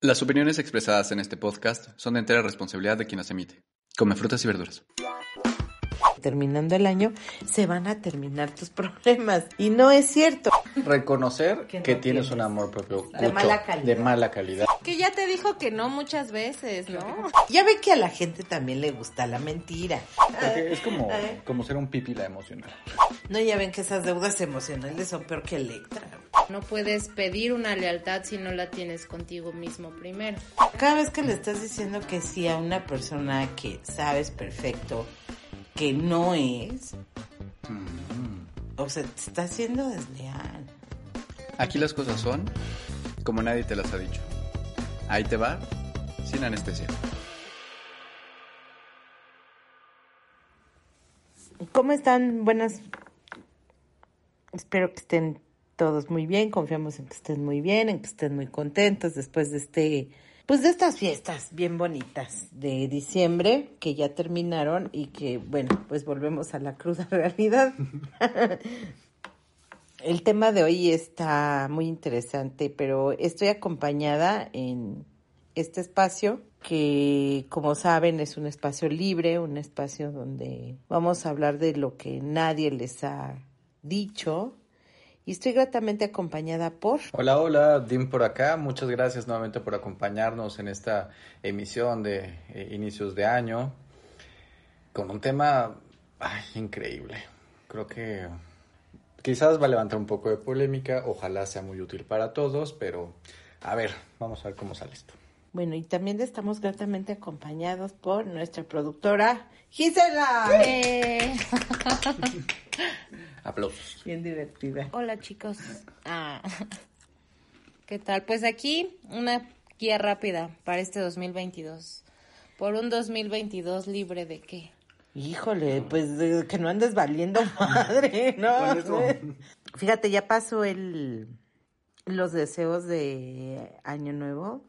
Las opiniones expresadas en este podcast son de entera responsabilidad de quien las emite. Come frutas y verduras. Terminando el año, se van a terminar tus problemas. Y no es cierto. Reconocer Que que, no tienes tienes. un amor propio De cucho, mala calidad. de mala calidad. Que ya te dijo que no muchas veces, ¿no? Ya ve que a la gente también le gusta la mentira. Porque es como, como ser un pipila emocional. No, ya ven que esas deudas emocionales son peor que Electra. No puedes pedir una lealtad si no la tienes contigo mismo primero. Cada vez que le estás diciendo que sí a una persona que sabes perfecto que no es, o sea, te está haciendo desleal. Aquí las cosas son como nadie te las ha dicho. Ahí te va, sin anestesia. ¿Cómo están? Buenas. Espero que estén todos muy bien. Confiamos en que estén muy bien, en que estén muy contentos después de este, pues de estas fiestas bien bonitas de diciembre que ya terminaron y que, bueno, pues volvemos a la cruda realidad. El tema de hoy está muy interesante, pero estoy acompañada en este espacio que, como saben, es un espacio libre, un espacio donde vamos a hablar de lo que nadie les ha dicho. Y estoy gratamente acompañada por... Hola, hola, Dim por acá. Muchas gracias nuevamente por acompañarnos en esta emisión de eh, inicios de año con un tema ay, increíble. Creo que quizás va a levantar un poco de polémica, ojalá sea muy útil para todos, pero a ver, vamos a ver cómo sale esto. Bueno, y también estamos gratamente acompañados por nuestra productora Gisela. Eh, Aplausos. Bien divertida. hola chicos. Ah. ¿Qué tal? Pues aquí una guía rápida para este 2022. Por un 2022 libre de qué? Híjole, pues de que no andes valiendo madre, ¿no? Fíjate, ya pasó el los deseos de Año Nuevo.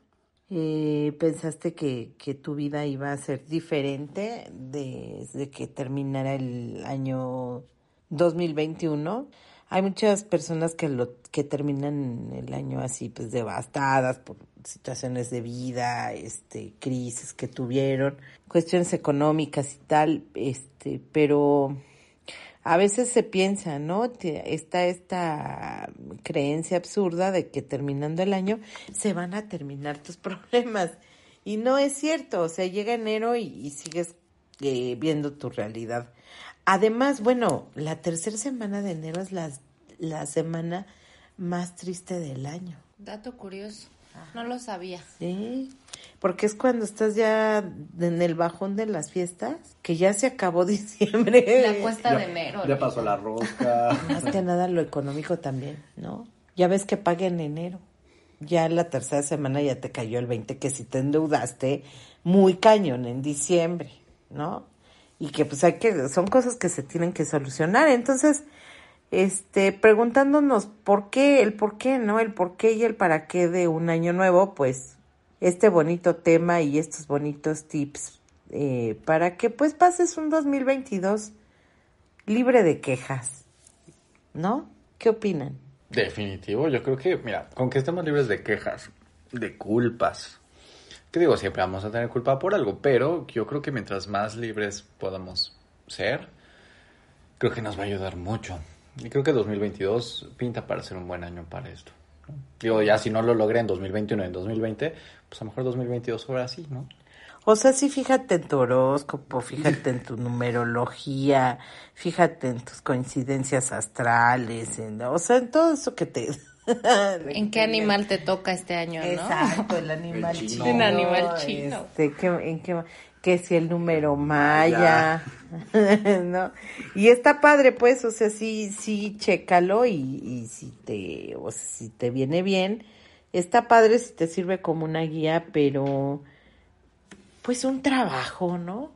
Eh, ¿Pensaste que, que tu vida iba a ser diferente desde que terminara el año 2021? Hay muchas personas que lo que terminan el año así, pues devastadas por situaciones de vida, este, crisis que tuvieron, cuestiones económicas y tal, este, pero a veces se piensa, ¿no? Está esta creencia absurda de que terminando el año se van a terminar tus problemas. Y no es cierto, o sea, llega enero y, y sigues eh, viendo tu realidad. Además, bueno, la tercera semana de enero es la, la semana más triste del año. Dato curioso. No lo sabía. Sí, porque es cuando estás ya en el bajón de las fiestas, que ya se acabó diciembre. La cuesta de enero. Ya pasó la rosca. Más que nada lo económico también, ¿no? Ya ves que paga en enero. Ya la tercera semana ya te cayó el 20, que si te endeudaste muy cañón en diciembre, ¿no? Y que pues hay que, son cosas que se tienen que solucionar. Entonces, este, preguntándonos por qué, el por qué, ¿no? El por qué y el para qué de un año nuevo, pues este bonito tema y estos bonitos tips eh, para que pues pases un 2022 libre de quejas, ¿no? ¿Qué opinan? Definitivo, yo creo que, mira, con que estemos libres de quejas, de culpas, que digo, siempre vamos a tener culpa por algo, pero yo creo que mientras más libres podamos ser, creo que nos va a ayudar mucho. Y creo que 2022 pinta para ser un buen año para esto. ¿no? Digo, ya si no lo logré en 2021 y en 2020, pues a lo mejor 2022 ahora sí, ¿no? O sea, sí, fíjate en tu horóscopo, fíjate en tu numerología, fíjate en tus coincidencias astrales, en, o sea, en todo eso que te... ¿En qué animal te toca este año, no? Exacto, el animal El chino. chino. Un animal chino. Este, ¿qué- en qué, que si el número maya, ¿no? Y está padre, pues, o sea, sí, sí, chécalo y, y si te, o sea, si te viene bien, está padre si te sirve como una guía, pero, pues, un trabajo, ¿no?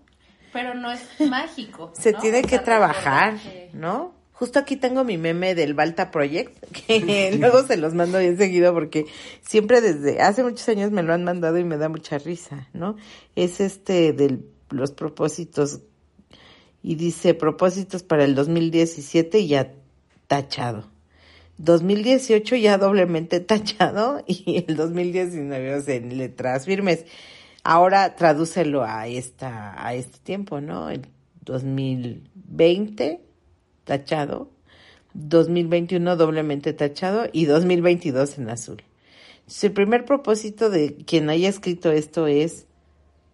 Pero no es mágico. Se ¿no? tiene que trabajar, que- ¿no? Justo aquí tengo mi meme del Balta Project, que luego se los mando bien seguido porque siempre desde hace muchos años me lo han mandado y me da mucha risa, ¿no? Es este de los propósitos y dice propósitos para el 2017 y ya tachado. 2018 ya doblemente tachado y el 2019 o sea, en letras firmes. Ahora tradúcelo a esta a este tiempo, ¿no? El 2020 tachado, 2021 doblemente tachado y 2022 en azul. Entonces, el primer propósito de quien haya escrito esto es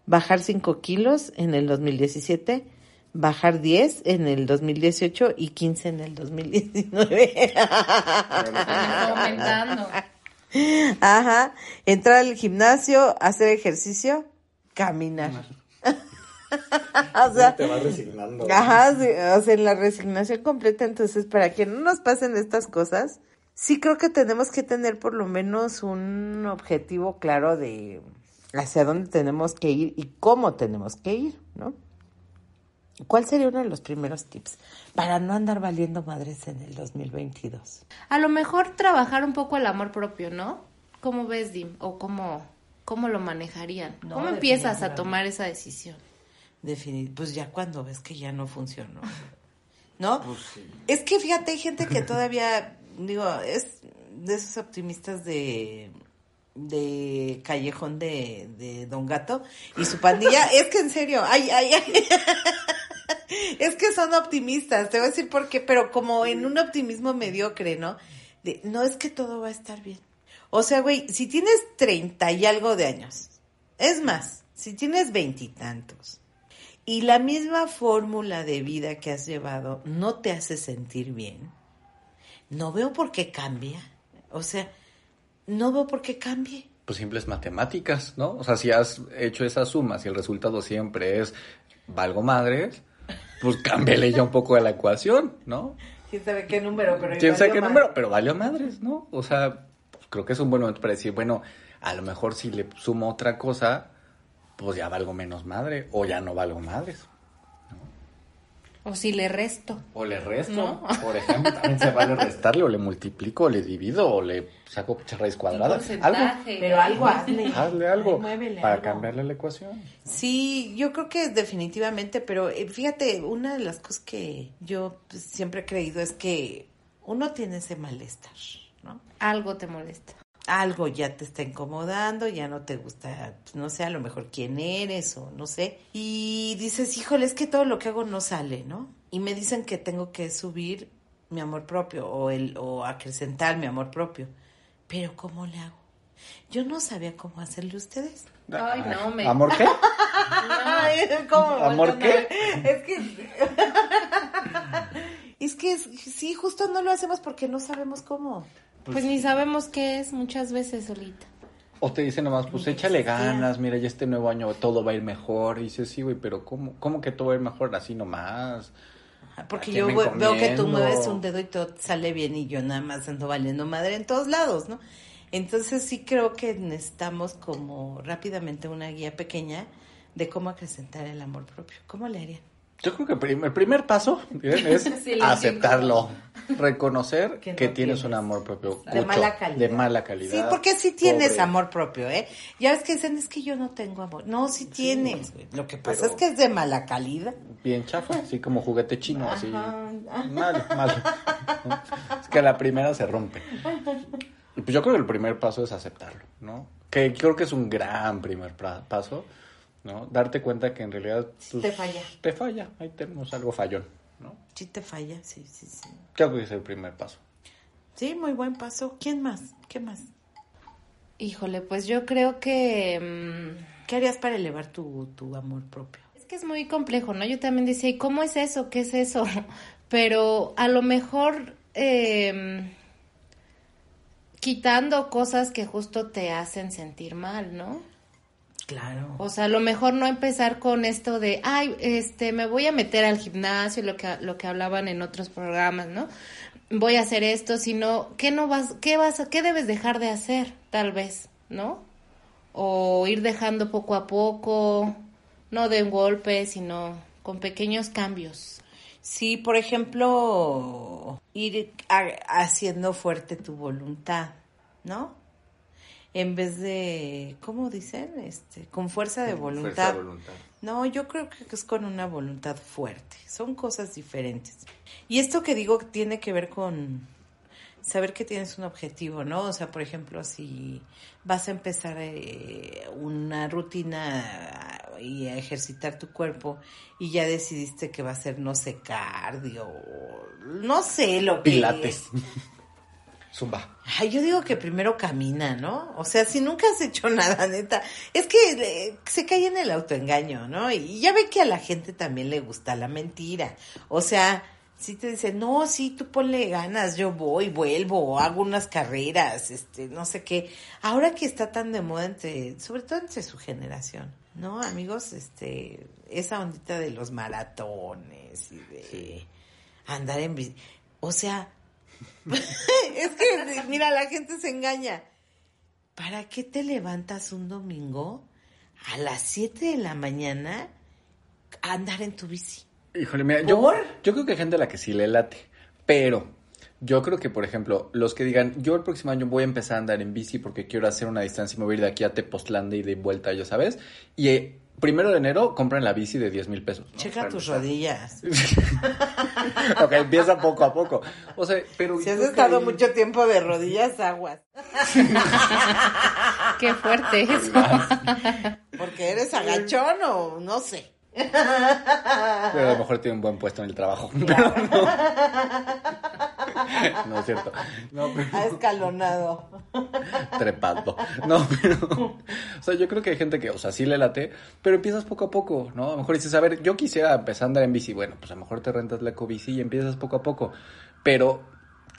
bajar 5 kilos en el 2017, bajar 10 en el 2018 y 15 en el 2019. aumentando. Ajá, entrar al gimnasio, hacer ejercicio, caminar. o sea, te vas resignando. Ajá, sí, o sea, en la resignación completa, entonces para que no nos pasen estas cosas, sí creo que tenemos que tener por lo menos un objetivo claro de hacia dónde tenemos que ir y cómo tenemos que ir, ¿no? ¿Cuál sería uno de los primeros tips para no andar valiendo madres en el 2022? A lo mejor trabajar un poco el amor propio, ¿no? ¿Cómo ves, Dim? ¿O cómo, cómo lo manejarían? No, ¿Cómo empiezas a tomar esa decisión? Definir, pues ya cuando ves que ya no funcionó. ¿No? Es que fíjate, hay gente que todavía, digo, es de esos optimistas de de callejón de, de Don Gato y su pandilla, es que en serio, ay, ay, ay. Es que son optimistas, te voy a decir por qué, pero como en un optimismo mediocre, ¿no? De, no es que todo va a estar bien. O sea, güey, si tienes treinta y algo de años, es más, si tienes veintitantos, y la misma fórmula de vida que has llevado no te hace sentir bien, no veo por qué cambia. O sea, no veo por qué cambie. Pues simples matemáticas, ¿no? O sea, si has hecho esas sumas y el resultado siempre es valgo madres, pues cámbiale ya un poco de la ecuación, ¿no? ¿Quién sabe qué número? Pero ¿Quién sabe qué número? Pero valió madres, ¿no? O sea, pues creo que es un buen momento para decir, bueno, a lo mejor si le sumo otra cosa, pues ya valgo menos madre o ya no valgo madres. O si le resto. O le resto, No. por ejemplo, también se vale restarle, o le multiplico, o le divido, o le saco raíz cuadrada. Algo. Pero algo hazle. hazle algo muévele para algo. cambiarle la ecuación. Sí, yo creo que definitivamente, pero eh, fíjate, una de las cosas que yo pues, siempre he creído es que uno tiene ese malestar, ¿no? Algo te molesta. Algo ya te está incomodando, ya no te gusta, pues, no sé, a lo mejor quién eres o no sé. Y dices, híjole, es que todo lo que hago no sale, ¿no? Y me dicen que tengo que subir mi amor propio o, el, o acrecentar mi amor propio. Pero ¿cómo le hago? Yo no sabía cómo hacerle ustedes. Ay, no, me- ¿Amor qué? ¿cómo ¿Amor qué? Es que... es que sí, justo no lo hacemos porque no sabemos cómo. Pues ni sabemos qué es muchas veces solita. O te dicen nomás, pues échale ganas, mira, ya este nuevo año todo va a ir mejor. Y dices, sí, güey, pero ¿cómo, ¿cómo que todo va a ir mejor así nomás? Porque ¿A yo veo que tú mueves un dedo y todo sale bien y yo nada más ando valiendo madre en todos lados, ¿no? Entonces sí creo que necesitamos como rápidamente una guía pequeña de cómo acrecentar el amor propio. ¿Cómo le harían? Yo creo que prim- el primer paso bien, es aceptarlo, reconocer Que tienes tienes. un amor propio De mala calidad. de mala calidad. Sí, porque sí tienes pobre. amor propio, ¿eh? Ya ves que dicen, es que yo no tengo amor. No, sí tienes. Lo que pasa es que es de mala calidad. Bien chafa, así como juguete chino, así. Ajá. Mal, mal. Es que la primera se rompe. Pues yo creo que el primer paso es aceptarlo, ¿no? Que creo que es un gran primer paso, ¿no? Darte cuenta que en realidad pues, te falla. Te falla, ahí tenemos algo fallón, ¿no? Sí te falla, sí, sí, sí. Creo que es el primer paso. Sí, muy buen paso. ¿Quién más? ¿Qué más? Híjole, pues yo creo que... mm, ¿Qué harías para elevar tu, tu amor propio? Es que es muy complejo, ¿no? Yo también decía, ¿y cómo es eso? ¿Qué es eso? Pero a lo mejor eh, quitando cosas que justo te hacen sentir mal, ¿no? Claro. O sea, a lo mejor no empezar con esto de, ay, este, me voy a meter al gimnasio, lo que, lo que hablaban en otros programas, ¿no? Voy a hacer esto, sino, ¿qué no vas, qué vas, qué debes dejar de hacer, tal vez, ¿no? O ir dejando poco a poco, no de un golpe, sino con pequeños cambios. Sí, por ejemplo, ir a- haciendo fuerte tu voluntad, ¿no? En vez de, ¿cómo dicen? Este, con fuerza de voluntad. Fuerza de voluntad. No, yo creo que es con una voluntad fuerte. Son cosas diferentes. Y esto que digo tiene que ver con saber que tienes un objetivo, ¿no? O sea, por ejemplo, si vas a empezar eh, una rutina y a ejercitar tu cuerpo y ya decidiste que va a ser, no sé, cardio, no sé lo que Pilates. es. Zumba. Ay, yo digo que primero camina, ¿no? O sea, si nunca has hecho nada, neta, es que eh, se cae en el autoengaño, ¿no? Y ya ve que a la gente también le gusta la mentira. O sea, si te dicen, no, sí, tú ponle ganas, yo voy, vuelvo, hago unas carreras, este, no sé qué. Ahora que está tan de moda entre, sobre todo entre su generación, ¿no, amigos? Este, esa ondita de los maratones y de andar en. O sea, es que, mira, la gente se engaña. ¿Para qué te levantas un domingo a las 7 de la mañana a andar en tu bici? Híjole, mira, yo, yo creo que hay gente a la que sí le late, pero yo creo que, por ejemplo, los que digan, yo el próximo año voy a empezar a andar en bici porque quiero hacer una distancia y ir de aquí a Tepoztlán y de vuelta, ya sabes, y eh, primero de enero compran la bici de 10 mil pesos. ¿no? Checa tus empezar. rodillas. ok, empieza poco a poco. O sea, pero... Si has que estado mucho tiempo de rodillas, aguas. Qué fuerte eso. Porque eres agachón o no sé. Pero a lo mejor tiene un buen puesto en el trabajo. Pero no. No es cierto. No, pero... Ha escalonado. trepando. No, pero. O sea, yo creo que hay gente que, o sea, sí le late, pero empiezas poco a poco, ¿no? A lo mejor dices, a ver, yo quisiera empezar a andar en bici. Bueno, pues a lo mejor te rentas la ecobici y empiezas poco a poco. Pero,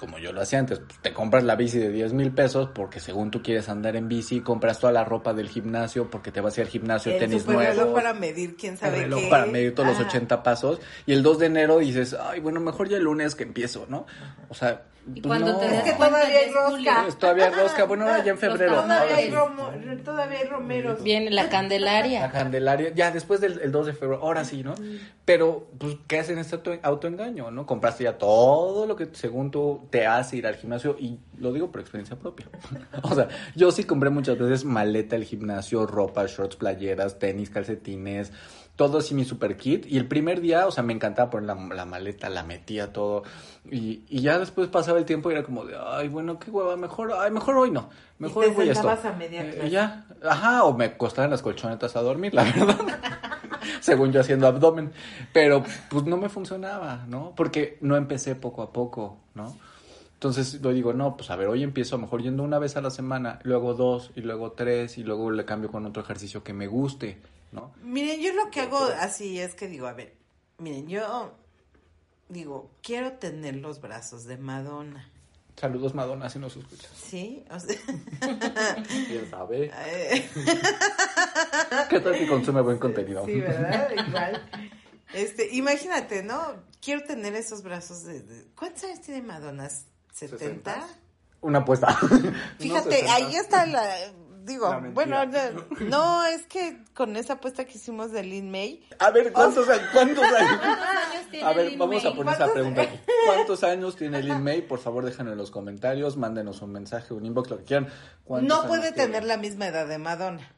como yo lo hacía antes, pues te compras la bici de 10 mil pesos porque según tú quieres andar en bici, compras toda la ropa del gimnasio porque te vas a ir al gimnasio, El tenis nuevos. para medir quién el sabe reloj qué. para medir todos los Ajá. 80 pasos y el 2 de enero dices, ay, bueno, mejor ya el lunes que empiezo, ¿no? O sea, Y pues cuando no. te Es des que todavía hay es rosca. Pues todavía hay rosca, bueno, ahora ya en febrero. Todavía hay, sí. romo, todavía hay romeros. Viene la La Candelaria. Candelaria, ya después del el 2 de febrero, ahora sí, ¿no? Pero, pues, ¿qué hacen este auto- autoengaño, no? Compraste ya todo lo que según tú te hace ir al gimnasio y lo digo por experiencia propia. o sea, yo sí compré muchas veces maleta del gimnasio, ropa, shorts, playeras, tenis, calcetines, todo así mi super kit. Y el primer día, o sea, me encantaba poner la, la maleta, la metía todo. Y, y ya después pasaba el tiempo y era como de, ay, bueno, qué hueva, mejor, ay, mejor hoy no. Mejor te hoy voy a esto. sentabas a media Eh, clase. ya, ajá, o me acostaban las colchonetas a dormir, la verdad. Según yo haciendo abdomen. Pero pues no me funcionaba, ¿no? Porque no empecé poco a poco, ¿no? Entonces yo digo, no, pues a ver, hoy empiezo a lo mejor yendo una vez a la semana, luego dos, y luego tres, y luego le cambio con otro ejercicio que me guste, ¿no? Miren, yo lo que hago así es que digo, a ver, miren, yo digo, quiero tener los brazos de Madonna, Saludos, Madonna, si nos escuchas. ¿sí? O sea, ¿Quién sabe? eh, ¿Qué tal que consume buen contenido? sí, ¿verdad? Igual. Este, imagínate, ¿no? Quiero tener esos brazos de... de- ¿Cuántos años tiene Madonna? ¿70? Una apuesta. Fíjate, ahí 60. está la... Digo, bueno, no, no, es que con esa apuesta que hicimos de Lin May, A ver, ¿cuántos años? ¿Cuántos años? años tiene A ver, Lin vamos a May? poner esa ¿Cuántos- pregunta aquí. ¿Cuántos años tiene Lin May? Por favor, déjenlo en los comentarios, mándenos un mensaje, un inbox, lo que quieran. ¿Cuántos no puede tiene? tener la misma edad de Madonna.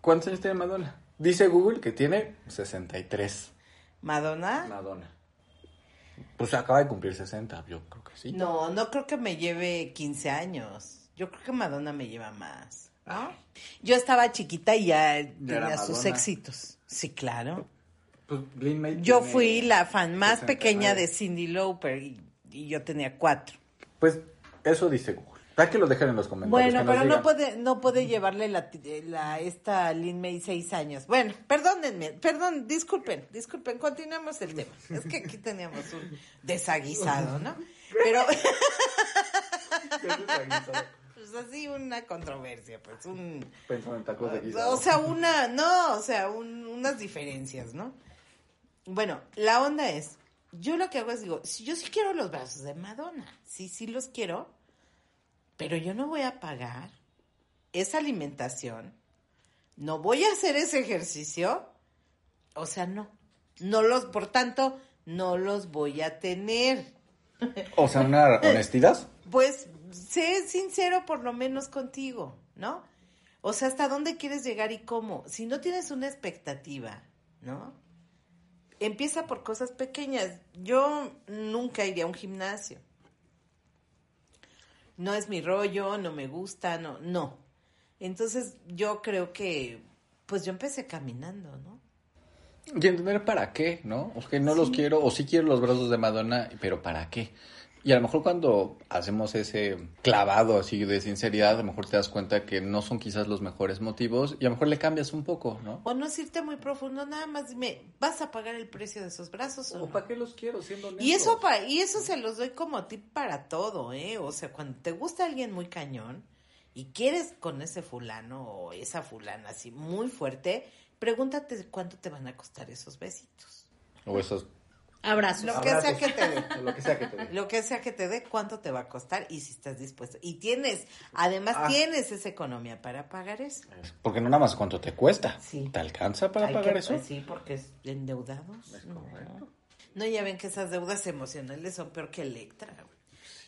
¿Cuántos años tiene Madonna? Dice Google que tiene 63. ¿Madonna? Madonna. Pues acaba de cumplir 60, yo creo que sí. No, no creo que me lleve 15 años. Yo creo que Madonna me lleva más. ¿No? Yo estaba chiquita y ya tenía sus éxitos. Sí, claro. Pues May Yo tiene fui la fan más 69. pequeña de Cindy Lauper y, y yo tenía cuatro. Pues eso dice Google. Hay que lo dejen en los comentarios. Bueno, pero no puede, no puede llevarle la, la esta Lin May seis años. Bueno, perdónenme, perdón, disculpen, disculpen, continuemos el tema. Es que aquí teníamos un desaguisado, ¿no? Pero, pues así una controversia, pues un... Pensando en tacos de guisado. O sea, una, no, o sea, un- unas diferencias, ¿no? Bueno, la onda es, yo lo que hago es digo, si yo sí quiero los brazos de Madonna, sí, sí los quiero, pero yo no voy a pagar esa alimentación, no voy a hacer ese ejercicio, o sea, no, no los, por tanto, no los voy a tener. O sea, una honestidad. Pues sé sincero por lo menos contigo, ¿no? O sea, ¿hasta dónde quieres llegar y cómo? Si no tienes una expectativa, ¿no? Empieza por cosas pequeñas. Yo nunca iría a un gimnasio. no es mi rollo, no me gusta, no, no. Entonces yo creo que, pues yo empecé caminando, ¿no? Y entender para qué, ¿no? O que no los quiero, o sí quiero los brazos de Madonna, pero ¿para qué? Y a lo mejor cuando hacemos ese clavado así de sinceridad, a lo mejor te das cuenta que no son quizás los mejores motivos y a lo mejor le cambias un poco, ¿no? O no es irte muy profundo, nada más dime, ¿vas a pagar el precio de esos brazos o, ¿O no? para qué los quiero siendo honestos? Y eso, pa- y eso se los doy como tip para todo, ¿eh? O sea, cuando te gusta alguien muy cañón y quieres con ese fulano o esa fulana así muy fuerte, pregúntate cuánto te van a costar esos besitos. O esos... Abrazos. Lo que sea que te dé. lo que sea que te dé. Lo que sea que te dé, cuánto te va a costar y si estás dispuesto. Y tienes, además Ah. tienes esa economía para pagar eso. Porque no nada más cuánto te cuesta. Sí. ¿Te alcanza para Hay pagar que- eso? pues sí, porque es endeudados. Es no. correcto. No, ya ven que esas deudas emocionales son peor que Electra, güey.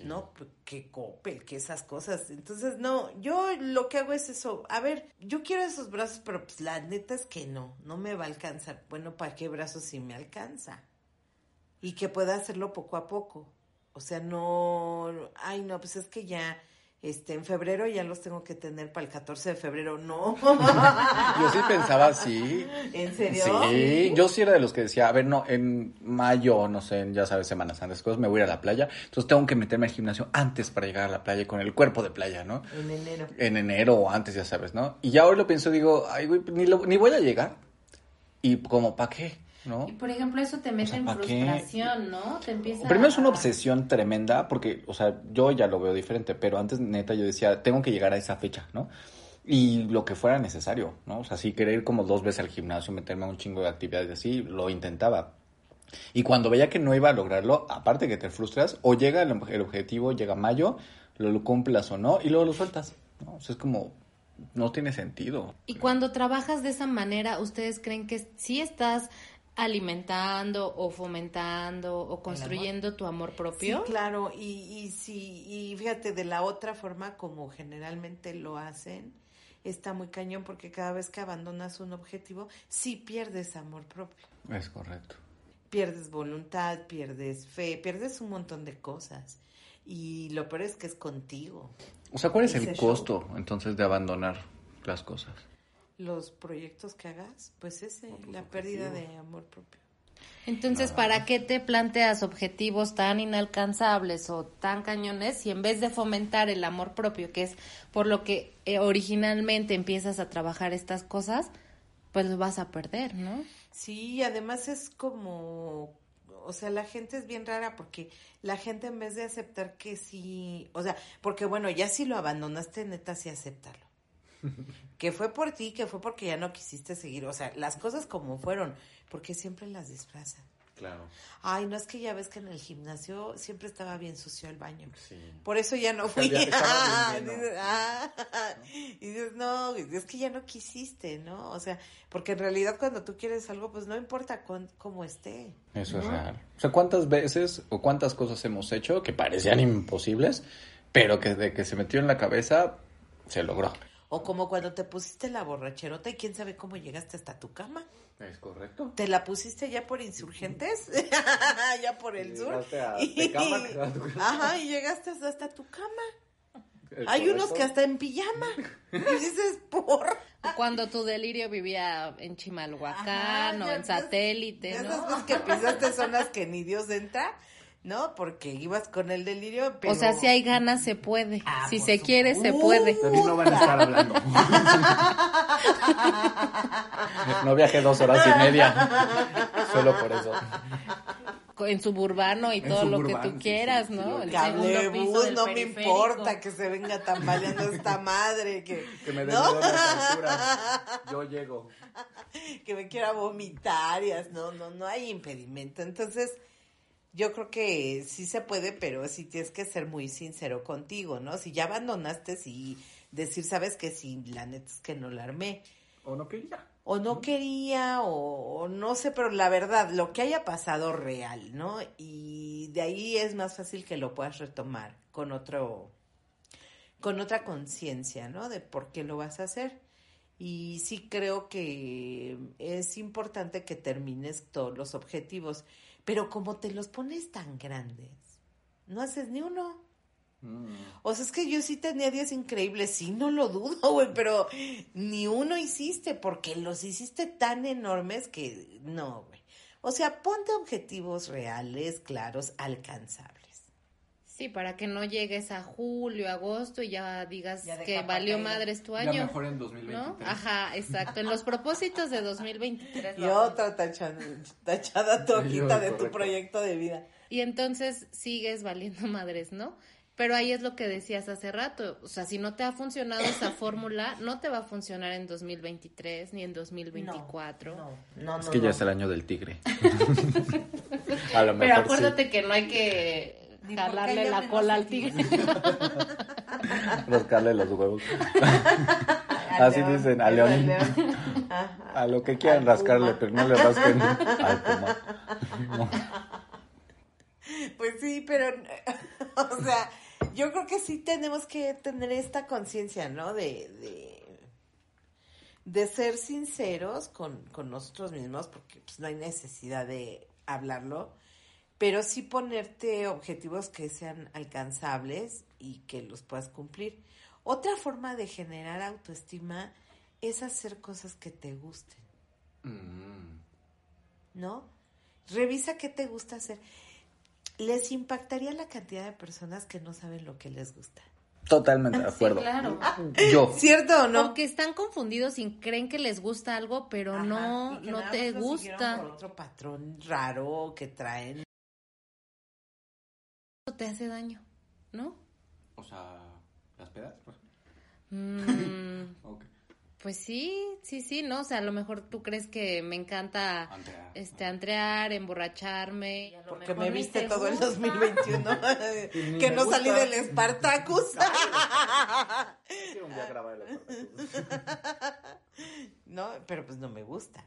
¿no? Que Coppel, que esas cosas. Entonces, no, yo lo que hago es eso. A ver, yo quiero esos brazos, pero pues la neta es que no, no me va a alcanzar. Bueno, ¿para qué brazos sí me alcanza? Y que pueda hacerlo poco a poco. O sea, no, ay, no, pues es que ya, este, en febrero ya los tengo que tener para el 14 de febrero. No. Yo sí pensaba así. ¿En serio? Sí, yo sí era de los que decía, a ver, no, en mayo, no sé, en, ya sabes, semanas antes, cosas, me voy a ir a la playa, entonces tengo que meterme al gimnasio antes para llegar a la playa con el cuerpo de playa, ¿no? En enero. En enero o antes, ya sabes, ¿no? Y ya hoy lo pienso, digo, ay, güey, ni, lo- ni voy a llegar. Y como, ¿para qué? ¿No? Y por ejemplo, eso te mete sea, en frustración, ¿no? Te empieza Primero es una a- obsesión tremenda, porque, o sea, yo ya lo veo diferente, pero antes, neta, yo decía, tengo que llegar a esa fecha, ¿no? Y lo que fuera necesario, ¿no? O sea, si querer ir como dos veces al gimnasio, meterme a un chingo de actividades así, lo intentaba. Y cuando veía que no iba a lograrlo, aparte que te frustras, o llega el, el objetivo, llega mayo, lo, lo cumplas o no, y luego lo sueltas, ¿no? O sea, es como, no tiene sentido. Y cuando trabajas de esa manera, ¿ustedes creen que sí estás alimentando o fomentando o construyendo tu amor propio? Sí, claro, y, y sí, y fíjate, de la otra forma como generalmente lo hacen, está muy cañón porque cada vez que abandonas un objetivo, sí pierdes amor propio, Es correcto. pierdes voluntad, pierdes fe, pierdes un montón de cosas. Y lo peor es que es contigo. O sea, ¿cuál es Ese el show. costo entonces de abandonar las cosas? Los proyectos que hagas, pues ese, la pérdida de amor propio. Entonces, ¿para qué te planteas objetivos tan inalcanzables o tan cañones si en vez de fomentar el amor propio, que es por lo que eh, originalmente empiezas a trabajar estas cosas, pues lo vas a perder, ¿no? Sí, además es como, o sea, la gente es bien rara porque la gente en vez de aceptar que sí, o sea, porque bueno, ya si lo abandonaste, neta, sí acéptalo. Que fue por ti, que fue porque ya no quisiste seguir, o sea, las cosas como fueron, porque siempre las disfrazan. Claro. Ay, no es que ya ves que en el gimnasio siempre estaba bien sucio el baño. Sí. Por eso ya no fui. Lleno. Dices, ah, y dices, no, es que ya no quisiste, ¿no? O sea, porque en realidad cuando tú quieres algo, pues no importa cómo esté. Eso es real. O sea, ¿cuántas veces o cuántas cosas hemos hecho que parecían imposibles, pero que de que se metió en la cabeza se logró? O como cuando te pusiste la borracherota y quién sabe cómo llegaste hasta tu cama. Es correcto. ¿Te la pusiste ya por insurgentes? ya por el sur. A casa. Ajá, y llegaste hasta, hasta tu cama. Hay unos que hasta en pijama. Y dices, por. O Cuando tu delirio vivía en Chimalhuacán Ajá, o en satélite, ¿no? esas que pisaste zonas que ni Dios entra, ¿no? Porque ibas con el delirio, pero... O sea, si hay ganas se puede. Ah, si se quiere se puede. De mí no van a estar hablando. no viajé dos horas y media. Solo por eso. En suburbano y En todo lo que tú quieras, sí, ¿no? sí, El Cablebús, segundo piso del no me importa que se venga tambaleando esta madre, que, Que me den ¿no? Yo llego. que me quiera vomitar y no, no, no hay impedimento. Entonces, yo creo que sí se puede, pero sí tienes que ser muy sincero contigo, ¿no? Si ya abandonaste, sí decir, sabes que sí, la neta es que no la armé. O no quería. o no quería o, o no sé, pero la verdad, lo que haya pasado real, ¿no? Y de ahí es más fácil que lo puedas retomar con otro, con otra conciencia, ¿no? De por qué lo vas a hacer. Y sí creo que es importante que termines todos los objetivos, pero como te los pones tan grandes, no haces ni uno. O sea, es que yo sí tenía días increíbles, sí, no lo dudo, güey, pero ni uno hiciste, porque los hiciste tan enormes que no, güey. O sea, ponte objetivos reales, claros, alcanzables. Sí, para que no llegues a julio, agosto y ya digas Ya que valió madres tu Ya año. mejor en ¿No? 2023. Ajá, exacto. En los propósitos de 2023. Y otra tachada, tachada toquita de tu proyecto de vida. Y entonces sigues valiendo madres, ¿no? Pero ahí es lo que decías hace rato. O sea, si no te ha funcionado esa fórmula, no te va a funcionar en 2023 ni en 2024. No, no, Es no, que no. ya es el año del tigre. a lo Pero mejor acuérdate que no hay que jalarle la cola al tigre. Rascarle los huevos. Así león, dicen, a león. A lo que quieran rascarle, pero no le rasquen al puma. No. Pues sí, pero, o sea, yo creo que sí tenemos que tener esta conciencia, ¿no? De, de, de ser sinceros con, con nosotros mismos, porque pues no hay necesidad de hablarlo, pero sí ponerte objetivos que sean alcanzables y que los puedas cumplir. Otra forma de generar autoestima es hacer cosas que te gusten. Mm. ¿no? Revisa qué te gusta hacer. Les impactaría la cantidad de personas que no saben lo que les gusta. Totalmente de acuerdo. claro. Yo. ¿Cierto o no? Porque están confundidos y creen que les gusta algo, pero Ajá, no, y que no nada te más lo siguieron gusta. Por otro patrón raro que traen. Eso te hace daño, ¿no? O sea, las pedas. pues. Mm, pues sí, sí, sí, ¿no? O sea, a lo mejor tú crees que me encanta Antrear. este antrear, emborracharme. y a lo Porque mejor me viste te todo el gusta. 2021. ni que me no gusta. salí del Spartacus. Quiero un día grabar el apartado. no, pero pues no me gusta.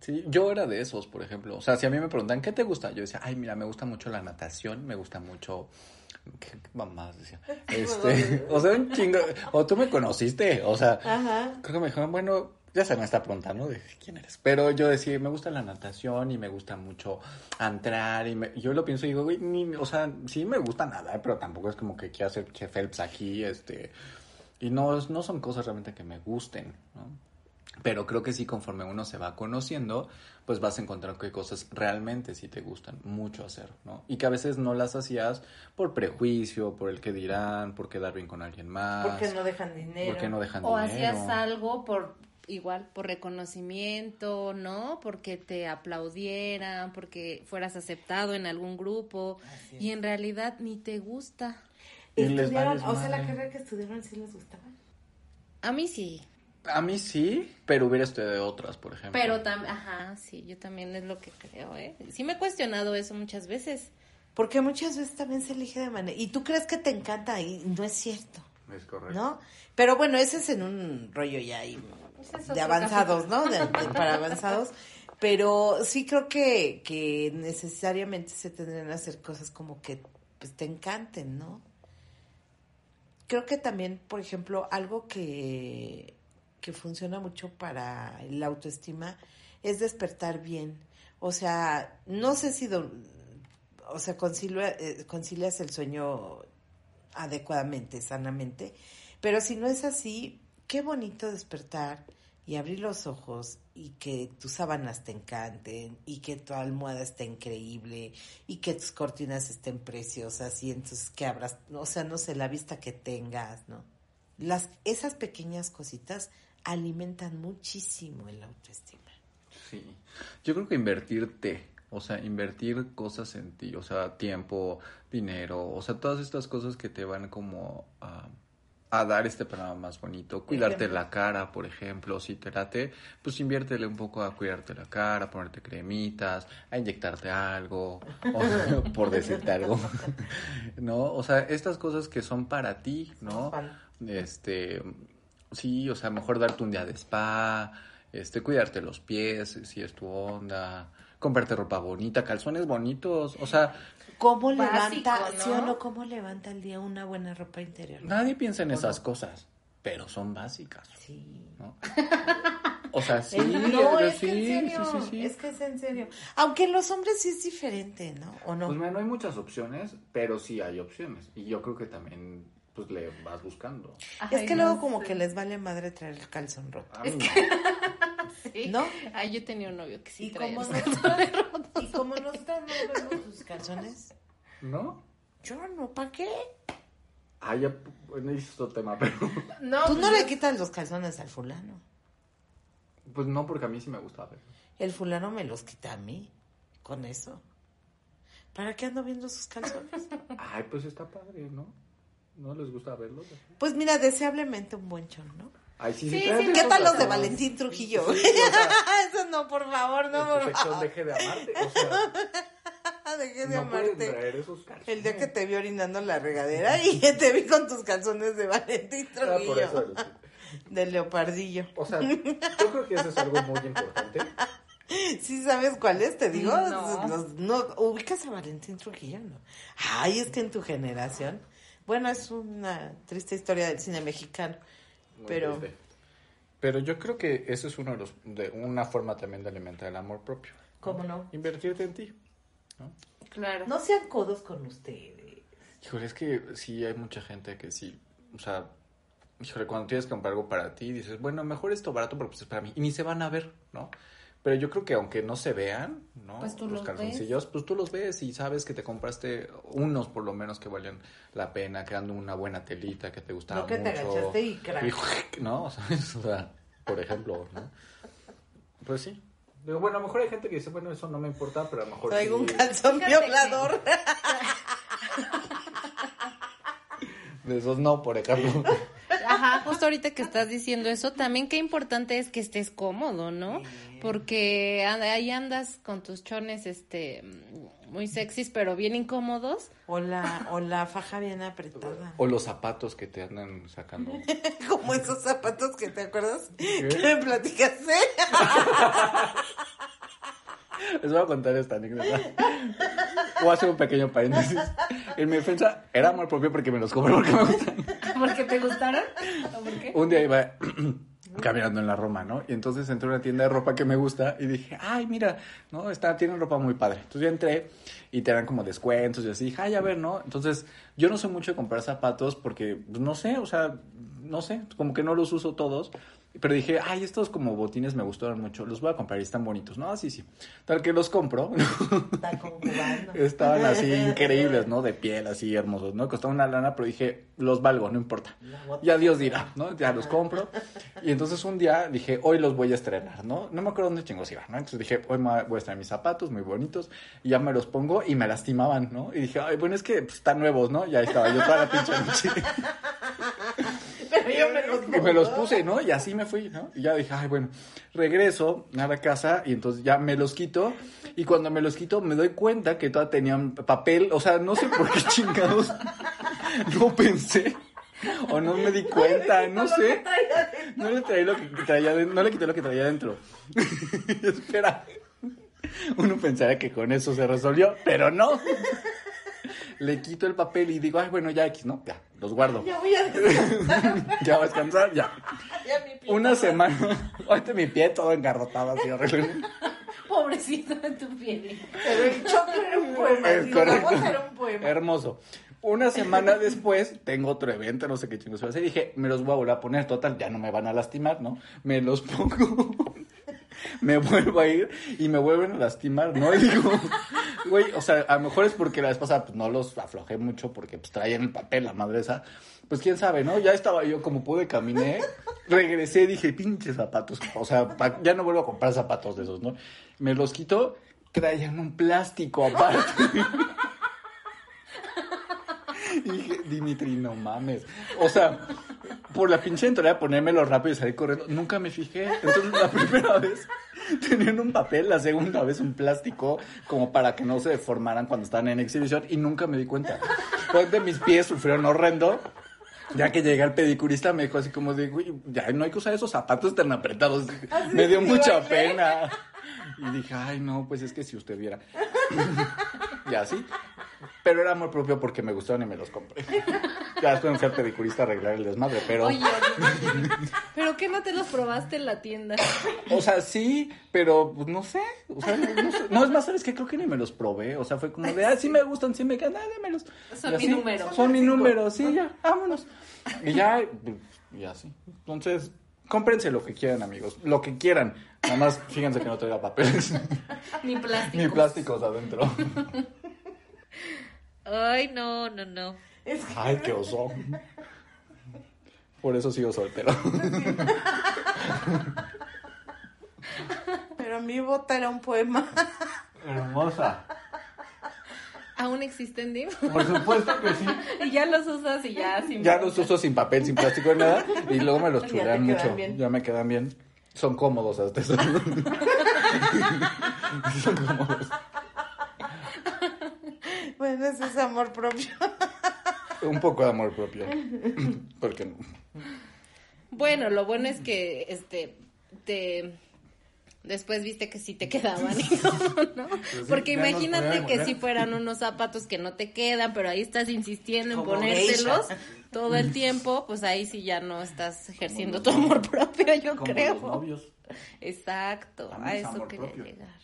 Sí, yo era de esos, por ejemplo. O sea, si a mí me preguntan, ¿qué te gusta? Yo decía, ay, mira, me gusta mucho la natación, me gusta mucho... ¿Qué, mamás decía? Este, o sea, un chingo... O tú me conociste, o sea... Ajá. Creo que me dijeron, bueno, ya se me está preguntando de quién eres. Pero yo decía, me gusta la natación y me gusta mucho entrar. Y me- yo lo pienso y digo, güey, ni- o sea, sí me gusta nadar, pero tampoco es como que quiera hacer Che Phelps aquí, este. Y no, no son cosas realmente que me gusten, ¿no? Pero creo que sí, conforme uno se va conociendo, pues vas a encontrar que hay cosas realmente sí te gustan mucho hacer, ¿no? Y que a veces no las hacías por prejuicio, por el que dirán, por quedar bien con alguien más. Porque no dejan dinero. Porque no dejan O dinero. hacías algo por igual por reconocimiento, ¿no? Porque te aplaudieran, porque fueras aceptado en algún grupo y en realidad ni te gusta. Y Estudiaron, o sea, la carrera que estudiaron sí les gustaba. A mí sí, A mí sí, pero hubiera estudiado otras, por ejemplo. pero también, ajá, sí, yo también es lo que creo, ¿eh? Sí me he cuestionado eso muchas veces. Porque muchas veces también se elige de manera. Y tú crees que te encanta y no es cierto, Es correcto. ¿no? Pero bueno, ese es en un rollo ya ahí es de avanzados, ¿no? De- de- para avanzados. Pero sí creo que, que necesariamente se tendrían que hacer cosas como que pues, te encanten, ¿no? Creo que también, por ejemplo, algo que, que funciona mucho para la autoestima es despertar bien. O sea, no sé si, do- o sea, concilia- eh, concilias el sueño adecuadamente, sanamente, pero si no es así, qué bonito despertar y abrir los ojos y que tus sábanas te encanten y que tu almohada esté increíble y que tus cortinas estén preciosas y entonces que abras, o sea, no sé, la vista que tengas, ¿no? Las, esas pequeñas cositas alimentan muchísimo el autoestima. Sí. Yo creo que invertirte, o sea, invertir cosas en ti, o sea, tiempo, dinero, o sea, todas estas cosas que te van como a, a dar este panorama más bonito. Cuidarte la cara, por ejemplo, si te late, pues inviértele un poco a cuidarte la cara, a ponerte cremitas, a inyectarte algo, o- por decirte algo, ¿no? O sea, estas cosas que son para ti, ¿no? Este, sí, o sea, mejor darte un día de spa, este, cuidarte los pies, si es tu onda, comprarte ropa bonita, calzones bonitos, o sea, ¿Cómo Básico, levanta, ¿no? sí o no, cómo levanta el día una buena ropa interior? nadie piensa en ¿O esas no? cosas, pero son básicas, Sí. ¿no? O sea, sí, no, pero es que sí, en serio, sí, sí, sí. es que es en serio. Aunque en los hombres sí es diferente, ¿no? ¿O no? Pues mira, no hay muchas opciones, pero sí hay opciones. Y yo creo que también, pues le vas buscando. es que no luego como que les vale madre traer el calzón roto. A mí no. Sí. ¿No? Ay, yo tenía un novio que sí Y traía como, los nosotros, y como nosotros no vemos tus calzones, ¿No? yo no, ¿para qué? Ah, ya, bueno, es otro tema, pero... No, Tú no pues le yo- quitas los calzones al fulano. Pues no, porque a mí sí me gusta ver. El fulano me los quita a mí con eso. ¿Para qué ando viendo sus calzones? Ay, pues está padre, ¿no? ¿No les gusta verlos? Pues mira, deseablemente un buen chon, ¿no? Ay, sí, Sí, sí, sí, tráete ¿Qué tal los de. Valentín Trujillo? Sí, o sea, Eso no, por favor, no, por favor. deje de amarte. O sea, Dejé de no amarte. traer esos calzones. El día que te vi orinando en la regadera y que te vi con tus calzones de Valentín Ah, por Trujillo. eso. De leopardillo. O sea, yo creo que eso es algo muy importante. ¿Sí sabes cuál es? Te digo. No. Los- no, ubicas a Valentín Trujillo, ¿no? Ay, es que en tu generación. Bueno, es una triste historia del cine mexicano. Muy Pero triste. Pero yo creo que eso es uno de los, de una forma también de alimentar el amor propio. ¿Cómo no? Invertirte en ti. ¿no? Claro. no sean codos con ustedes. Híjole, es que sí hay mucha gente que sí, o sea, híjole, cuando tienes que comprar algo para ti, dices, bueno, mejor esto barato, pero pues es para mí. Y ni se van a ver, ¿no? Pero yo creo que aunque no se vean, ¿no? Pues tú los los calzoncillos, pues tú los ves y sabes que te compraste unos por lo menos que valían la pena, quedando una buena telita que te gustaba No que te mucho. agachaste y crack. Y, no, ¿sabes? O sea, por ejemplo, ¿no? Pues sí. Digo, bueno, a lo mejor hay gente que dice, bueno, eso no me importa, pero a lo mejor Traigo sí. un calzón que- violador. De esos no, por ejemplo. Justo ahorita que estás diciendo eso, también qué importante es que estés cómodo, ¿no? Porque and- ahí andas con tus chones, este, muy sexys, pero bien incómodos. O la, o la faja bien apretada. O los zapatos que te andan sacando. Como esos zapatos que te acuerdas que me platicaste. Les voy a contar esta anécdota. Voy a hacer un pequeño paréntesis. En mi defensa, era amor propio porque me los compré porque me gustan. ¿Porque te gustaron? Un día iba caminando en la Roma, ¿no? Y entonces entré a una tienda de ropa que me gusta y dije, ay, mira, ¿no? Está, tienen ropa muy padre. Entonces yo entré y te dan como descuentos y así. Dije, ay, a ver, ¿no? Entonces yo no soy mucho de comprar zapatos porque, pues, no sé, o sea, no sé, como que no los uso todos. Pero dije, ay, estos como botines me gustaron mucho, los voy a comprar y están bonitos. No, sí, sí. Tal que los compro. Estaban así increíbles, ¿no? De piel, así hermosos, ¿no? Costaban una lana, pero dije, los valgo, no importa. Ya Dios dirá, ¿no? Ya los compro. Y entonces un día dije, hoy los voy a estrenar, ¿no? No me acuerdo dónde chingos iba, ¿no? Entonces dije, hoy me voy a estrenar mis zapatos muy bonitos. Y ya me los pongo y me lastimaban, ¿no? Y dije, ay, bueno, es que pues, están nuevos, ¿no? Y ahí estaba yo toda la pinche noche. Pero yo me los Y me los puse, ¿no? Y así me fui, ¿no? Y ya dije, ay, bueno, regreso a la casa y entonces ya me los quito. Y cuando me los quito, me doy cuenta que todavía tenían papel. O sea, no sé por qué chingados no pensé. O no me di cuenta, no sé. No le traí lo que traía adentro, no le quité lo que traía adentro. Espera. Uno pensaría que con eso se resolvió, pero no. Le quito el papel y digo, ay, bueno, ya X, ¿no? Ya, los guardo. Ya voy a descansar. Ya va a descansar, ya. Ya mi pie Una semana. Ahorita mi pie todo engarrotado así horrible. Pobrecito de tu piel. Pero el choque era un poema. Es correcto. era un poema. Hermoso. Una semana después tengo otro evento, no sé qué chingos voy a hacer. Dije, me los voy a volver a poner. Total, ya no me van a lastimar, ¿no? Me los pongo. me vuelvo a ir y me vuelven a lastimar, ¿no? Y digo, güey, o sea, a lo mejor es porque la vez pasada pues, no los aflojé mucho porque pues traían el papel, la madre esa. Pues quién sabe, ¿no? Ya estaba yo como pude, caminé, regresé, dije, pinches zapatos. O sea, ya no vuelvo a comprar zapatos de esos, ¿no? Me los quito, traían un plástico aparte. Y dije, Dimitri, no mames. O sea, por la pinche entrada ponérmelo rápido y salir corriendo, nunca me fijé. Entonces, la primera vez tenían un papel, la segunda vez un plástico, como para que no se deformaran cuando estaban en exhibición, y nunca me di cuenta. Pues de mis pies sufrieron horrendo. Ya que llegué al pedicurista me dijo así como de, güey, ya no hay que usar esos zapatos tan apretados. me dio mucha pena. Y dije, ay, no, pues es que si usted viera. y así. Pero era amor propio porque me gustaron y me los compré. Ya me fui al pedicurista a arreglar el desmadre, pero... Oye, ¿pero qué no te los probaste en la tienda? O sea, sí, pero pues, no sé. O sea, no, no sé. No, es más, ¿sabes qué? Creo que ni me los probé. O sea, fue como de, ah, sí me gustan, sí me quedan, ah, démelos. Son mi número. Son mi número, sí, ya, vámonos. Y ya, y así. Entonces, cómprense lo que quieran, amigos. Lo que quieran. Nada más, fíjense que no traiga papeles Ni plástico. ni plásticos adentro. Ay, no, no, no. Es que Ay, qué oso. Por eso sigo soltero. Pero mi bota era un poema. Hermosa. ¿Aún existen DIM? Por supuesto que sí. y ya los usas y ya sin Ya los uso sin papel, sin plástico, nada. Y luego me los chulean quedan mucho. bien. Ya me quedan bien. Son cómodos hasta eso. Son cómodos. Ese es amor propio. Un poco de amor propio. ¿Por qué no? Bueno, lo bueno es que este te después viste que sí te quedaban, ¿no? Porque ya nos imagínate que si fueran unos zapatos que no te quedan, pero ahí estás insistiendo en Como ponérselos geisha. todo el tiempo, pues ahí sí ya no estás ejerciendo tu amor propio, yo Como creo. los novios. Exacto, También a es eso quería propio. llegar.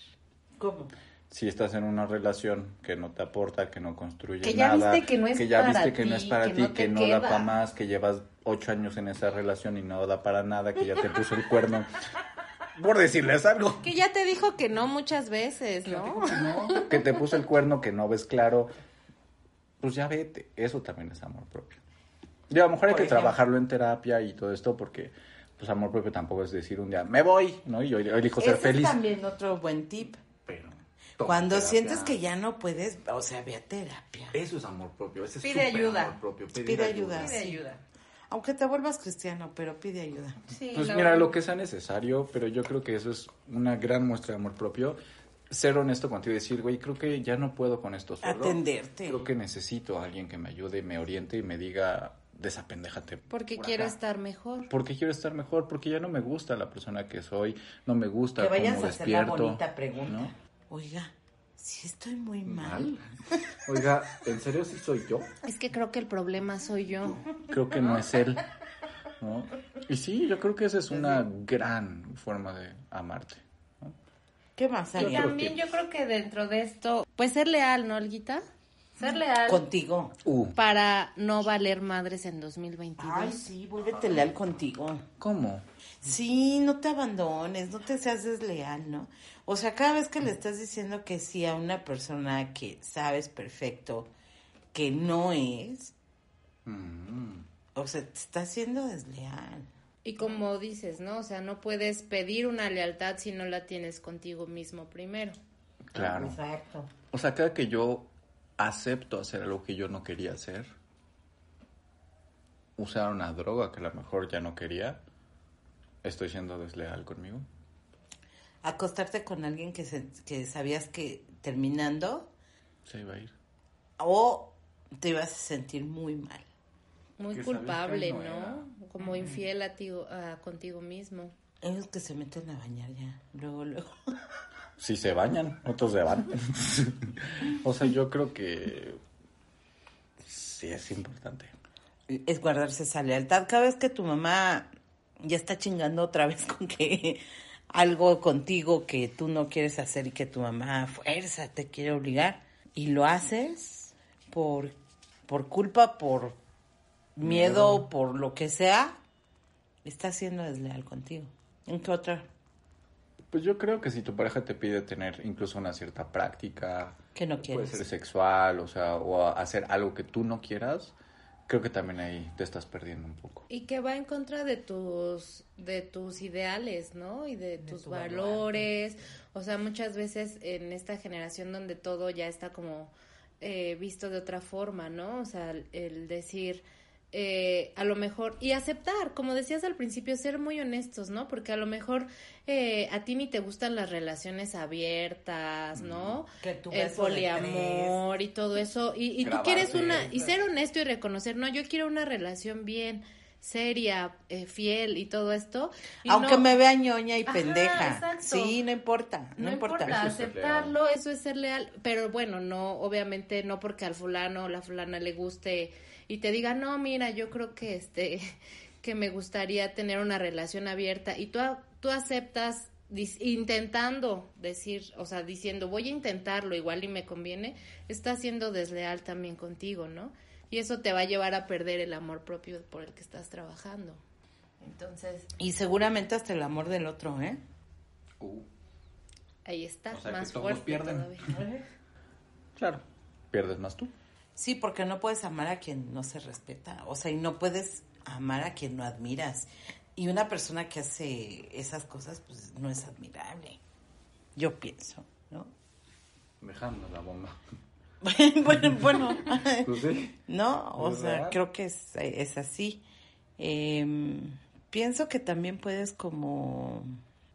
¿Cómo? Si estás en una relación que no te aporta, que no construye Que ya nada, viste que no es ya para viste que no ti, es para que ti, no que no da queda. para más, que llevas ocho años en esa relación y no da para nada, que ya te puso el cuerno. Por decirles algo. Que ya te dijo que no muchas veces, ¿no? No, que te puso el cuerno, que no ves claro. Pues ya vete. Eso también es amor propio. Y a lo mejor hay Por que ejemplo. trabajarlo en terapia y todo esto porque pues amor propio tampoco es decir un día, me voy, ¿no? Y yo yo elijo ser Ese feliz. es también otro buen tip. Pero Cuando terapia. sientes que ya no puedes, o sea, ve a terapia. Eso es amor propio. Ese es Pide súper ayuda. amor propio. pedir Pide ayuda. Pide sí. ayuda. Aunque te vuelvas cristiano, pero pide ayuda. Sí, Pues la mira, lo que sea necesario, pero yo creo que eso es una gran muestra de amor propio. Ser honesto contigo y decir, güey, creo que ya no puedo con esto solo. Atenderte. Creo que necesito a alguien que me ayude, me oriente y me diga, desapendéjate. Porque por quiero acá". estar mejor. Porque quiero estar mejor, porque ya no me gusta la persona que soy, no me gusta Que vayas cómo a hacer la bonita pregunta. ¿no? Oiga, si estoy muy mal. Mal. Oiga, ¿en serio sí soy yo? Es que creo que el problema soy yo. Creo que no es él. ¿no? Y sí, yo creo que esa es una gran forma de amarte. ¿no? ¿Qué más haría? también yo creo que dentro de esto, pues ser leal, ¿no, Olguita? Ser leal Contigo. Uh, para no valer madres en 2022. Ay, sí, vuélvete leal contigo. ¿cómo? Sí, no te abandones, no te seas desleal, ¿no? O sea, cada vez que le estás diciendo que sí a una persona que sabes perfecto que no es, Mm, o sea, te está siendo desleal. Y como dices, ¿no? O sea, no puedes pedir una lealtad si no la tienes contigo mismo primero. claro. Exacto. O sea, cada que yo acepto hacer algo que yo no quería hacer, usar una droga que a lo mejor ya no quería, estoy siendo desleal conmigo. Acostarte con alguien que, se- que sabías que terminando Se iba a ir. o te ibas a sentir muy mal. Muy Que culpable, no. Como infiel a ti, a- contigo mismo. Ellos que se meten a bañar ya, luego, luego. Si se bañan, otros se van. o sea, yo creo que sí es importante. es guardarse esa lealtad. Cada vez que tu mamá ya está chingando otra vez con que algo contigo que tú no quieres hacer y que tu mamá a fuerza te quiere obligar y lo haces por, por culpa, por miedo, por lo que sea, está siendo desleal contigo. ¿En qué otra? Pues yo creo que si tu pareja te pide tener incluso una cierta práctica, Que no puede quieres. ser sexual, o sea, o hacer algo que tú no quieras, creo que también ahí te estás perdiendo un poco. Y que va en contra de tus, de tus ideales, ¿no? Y de, tus tu valores. O sea, muchas veces en esta generación donde todo ya está como eh, visto de otra forma, ¿no? O sea, el, el decir, eh, a lo mejor, y aceptar, como decías al principio, ser muy honestos, ¿no? Porque a lo mejor eh, a ti ni te gustan las relaciones abiertas, ¿no? Que tu el poliamor y todo eso. Y, y tú quieres una, y ser honesto y reconocer, no, yo quiero una relación bien seria, eh, fiel y todo esto. y Aunque no- me vea ñoña y Ajá, pendeja. exacto. Sí, no importa, no, no importa, importa. Eso es ser aceptarlo, eso es ser leal, pero bueno, no, obviamente no porque al fulano o la fulana le guste y te diga, no, mira, yo creo que este, que me gustaría tener una relación abierta y tú, a- tú aceptas intentando decir, o sea, diciendo, voy a intentarlo, igual y me conviene, está siendo desleal también contigo, ¿no? Y eso te va a llevar a perder el amor propio por el que estás trabajando. Entonces, Y seguramente hasta el amor del otro, ¿eh? Uh, ahí está, O sea que más todos fuerte pierden. todavía. claro. Pierdes más tú. Sí, porque no puedes amar a quien no se respeta. O sea, y no puedes amar a quien no admiras. Y una persona que hace esas cosas, pues no es admirable. Yo pienso, ¿no? Dejando la bomba. bueno, bueno. Pues sí. No, o ¿Es sea, creo que es, es así. Em, pienso que también puedes como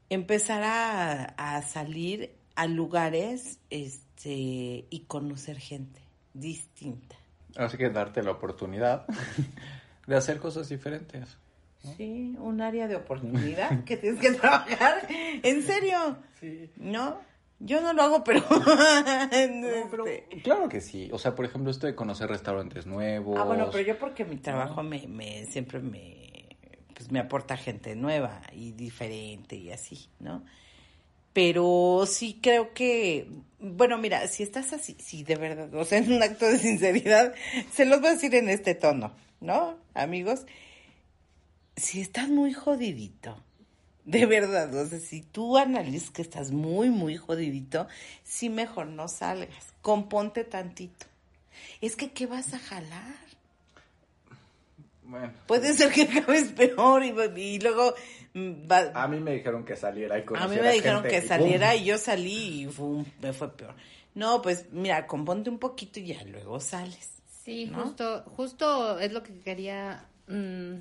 empezar a, a salir a lugares este y conocer gente distinta. Así que darte la oportunidad de hacer cosas diferentes. Sí, un área de oportunidad que tienes que trabajar. ¿En serio? Sí. ¿No? Yo no lo hago, pero... pero este, claro que sí. O sea, por ejemplo, esto de conocer restaurantes nuevos. Ah, bueno, pero yo porque mi trabajo me, me siempre me pues me aporta gente nueva y diferente y así, ¿no? Pero sí creo que, bueno, mira, si estás así, sí, de verdad, o sea, en un acto de sinceridad, se los voy a decir en este tono, ¿no, amigos? Si estás muy jodidito, de verdad, o sea, si tú analizas que estás muy, muy jodidito, sí mejor no salgas, componte tantito. Es que, ¿qué vas a jalar? Bueno. Puede ser que acabes peor y, y luego va- A mí me dijeron que saliera y a mí me dijeron gente que y saliera ¡pum! y yo salí y fu- me fue peor. No, pues mira, componte un poquito y ya luego sales. Sí, ¿no? justo, justo es lo que quería mm,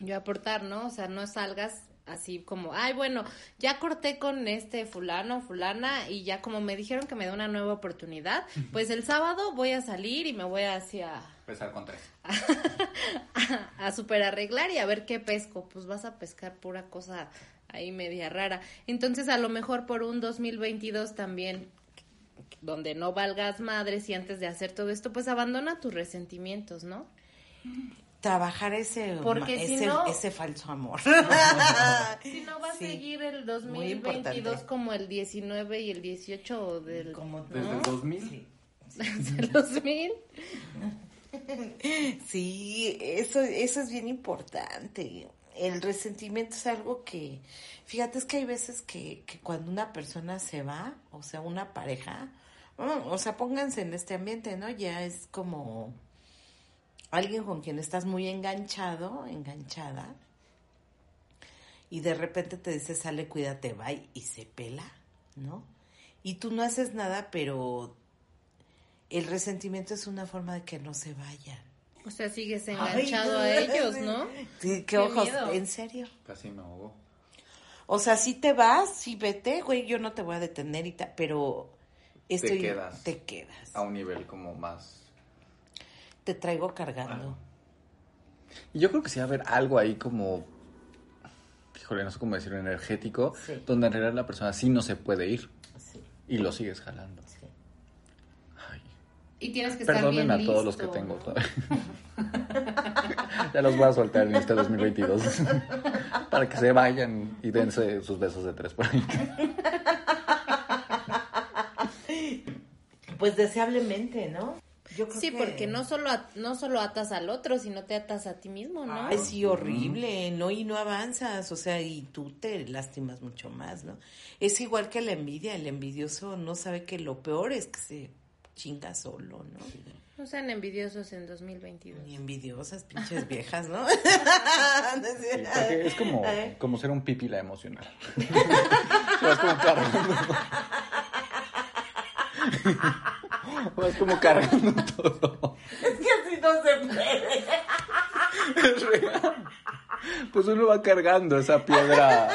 yo aportar, ¿no? O sea, no salgas así como, ay, bueno, ya corté con este fulano, fulana, y ya como me dijeron que me da una nueva oportunidad, pues el sábado voy a salir y me voy hacia Empezar con tres. a, a super arreglar y a ver qué pesco. Pues vas a pescar pura cosa ahí media rara. Entonces, a lo mejor por un 2022 también, donde no valgas madres y antes de hacer todo esto, pues abandona tus resentimientos, ¿no? Trabajar ese, Porque ma- si ese, no- ese falso amor. Si no va a Sí, seguir el muy 2022 importante. como el 19 y el 18 del Como Desde ¿no? el 2000. del 2000. Sí, eso, eso es bien importante. El resentimiento es algo que, fíjate, es que hay veces que, que cuando una persona se va, o sea, una pareja, mm, o sea, pónganse en este ambiente, ¿no? Ya es como alguien con quien estás muy enganchado, enganchada, y de repente te dice, sale, cuídate, bye, y se pela, ¿no? Y tú no haces nada, pero el resentimiento es una forma de que no se vayan. O sea, sigues enganchado a ellos, ¿no? Sí, qué, Qué ojos, miedo. en serio. Casi me ahogó. O sea, si te vas, sí vete, güey, yo no te voy a detener y tal, pero estoy, quedas. te quedas. A un nivel como más. Te traigo cargando. Y yo creo que sí va a haber algo ahí como. Híjole, no sé cómo decirlo, energético. Sí. Donde en realidad la persona sí no se puede ir. Sí, Y lo sigues jalando. Y tienes que estar Perdonen bien a todos los que tengo ya los voy a soltar en este 2022. para que se vayan y dense sus besos de tres por ahí. Pues deseablemente, ¿no? Yo creo Sí, que- porque no solo, no solo atas al otro, sino te atas a ti mismo, ¿no? Ay, sí, horrible, ¿no? Y no avanzas, o sea, y tú te lastimas mucho más, ¿no? Es igual que la envidia, el envidioso no sabe que lo peor es que se chinga solo, ¿no? No sean envidiosos en 2022. Y envidiosas, pinches viejas, ¿no? Sí, es como, como ser un pipila emocional. Vas como cargando. Vas como cargando todo. Es que así no se puede. Es real. Pues uno va cargando esa piedra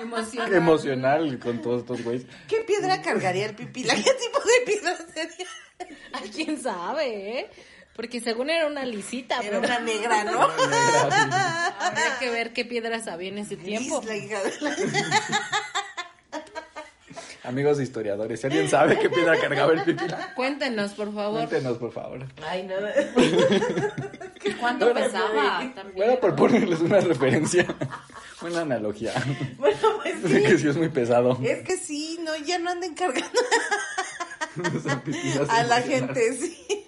Emocional. emocional con todos estos güeyes. ¿Qué piedra cargaría el pipila? ¿Qué tipo de piedra sería? Ay, quién sabe, ¿eh? Porque según era una lisita, Era pero una negra, ¿no? habría que ver qué piedras había en ese tiempo. La hija de la- Amigos historiadores, si alguien sabe qué piedra cargaba el pipila, Cuéntenos, por favor. cuéntenos, por favor. Ay, no. ¿Cuánto pesaba? También. Bueno, por ponerles una referencia, una analogía. Bueno, pues De que sí. sí es muy pesado. Es que sí, no, ya no anden cargando a la gente, sí.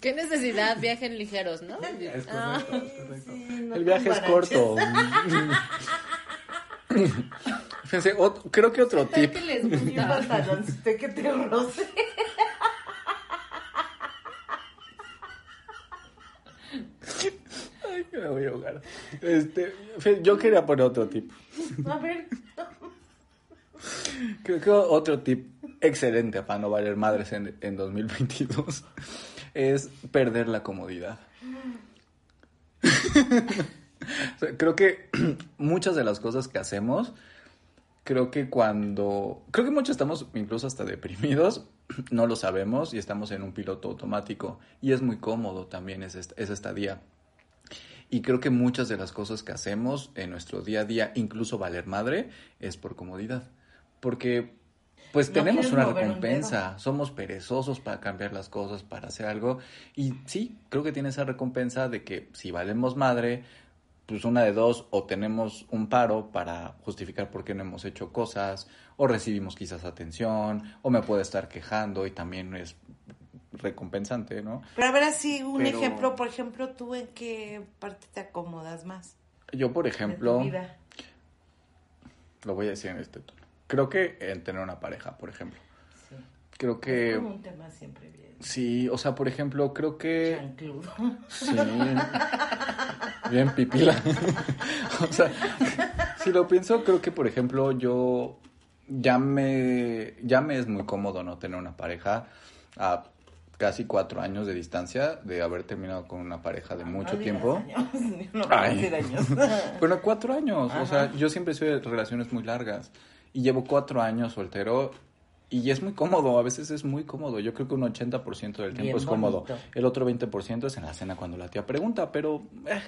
¿Qué necesidad? Viajen ligeros, ¿no? Es Ah, correcto, es correcto. no El viaje es corto. Fíjense, creo que otro ¿qué tip. les Y un gusta? pantaloncito que te roce. Ay, me voy a ahogar. Este, yo quería poner otro tip. A ver. Creo que otro tip excelente para no valer madres en, en 2022 es perder la comodidad. Creo que muchas de las cosas que hacemos, creo que cuando, creo que muchos estamos incluso hasta deprimidos, no lo sabemos y estamos en un piloto automático y es muy cómodo también est- ese estadía. Y creo que muchas de las cosas que hacemos en nuestro día a día, incluso valer madre, es por comodidad. Porque pues No tenemos una un recompensa, somos perezosos para cambiar las cosas, para hacer algo. Y sí, creo que tiene esa recompensa de que si valemos madre, pues una de dos, o tenemos un paro para justificar por qué no hemos hecho cosas, o recibimos quizás atención, o me puedo estar quejando y también es recompensante, ¿no? Pero a ver, así un Pero- ejemplo, por ejemplo, ¿tú en qué parte te acomodas más? Yo, por ejemplo, lo voy a decir en este tono. Creo que en tener una pareja, por ejemplo. Sí. Creo que... Es como un tema siempre bien. Sí, o sea, por ejemplo, creo que... Chancludo. Sí. Bien pipila. o sea, si lo pienso, creo que, por ejemplo, yo ya me, ya me es muy cómodo no tener una pareja a casi cuatro años de distancia de haber terminado con una pareja de mucho No digas tiempo. años, No años. Bueno, cuatro años. O sea, yo siempre soy de relaciones muy largas. Y llevo cuatro años soltero. Y es muy cómodo. A veces es muy cómodo. Yo creo que un 80% del tiempo Bien es cómodo. bonito. El otro 20% es en la cena cuando la tía pregunta. Pero, eh,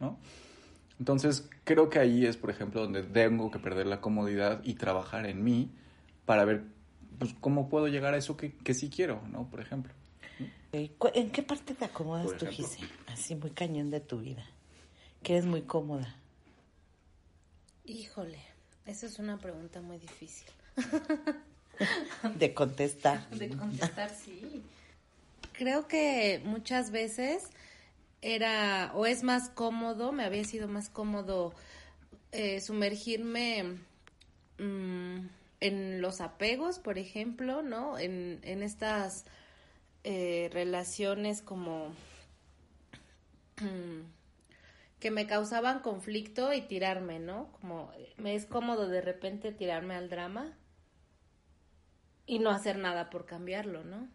¿no? Entonces, creo que ahí es, por ejemplo, donde tengo que perder la comodidad y trabajar en mí para ver pues, cómo puedo llegar a eso que, que sí quiero, ¿no? Por ejemplo. Cu- ¿En qué parte te acomodas Por tú. Gise? Así muy cañón de tu vida. Que eres muy cómoda. Híjole, esa es una pregunta muy difícil. De contestar. De contestar, sí. Creo que muchas veces era, o es más cómodo, me había sido más cómodo eh, sumergirme mm, en los apegos, por ejemplo, ¿no? En, en estas eh, relaciones como mm, que me causaban conflicto y tirarme, ¿no? Como me es cómodo de repente tirarme al drama y no hacer nada por cambiarlo, ¿no?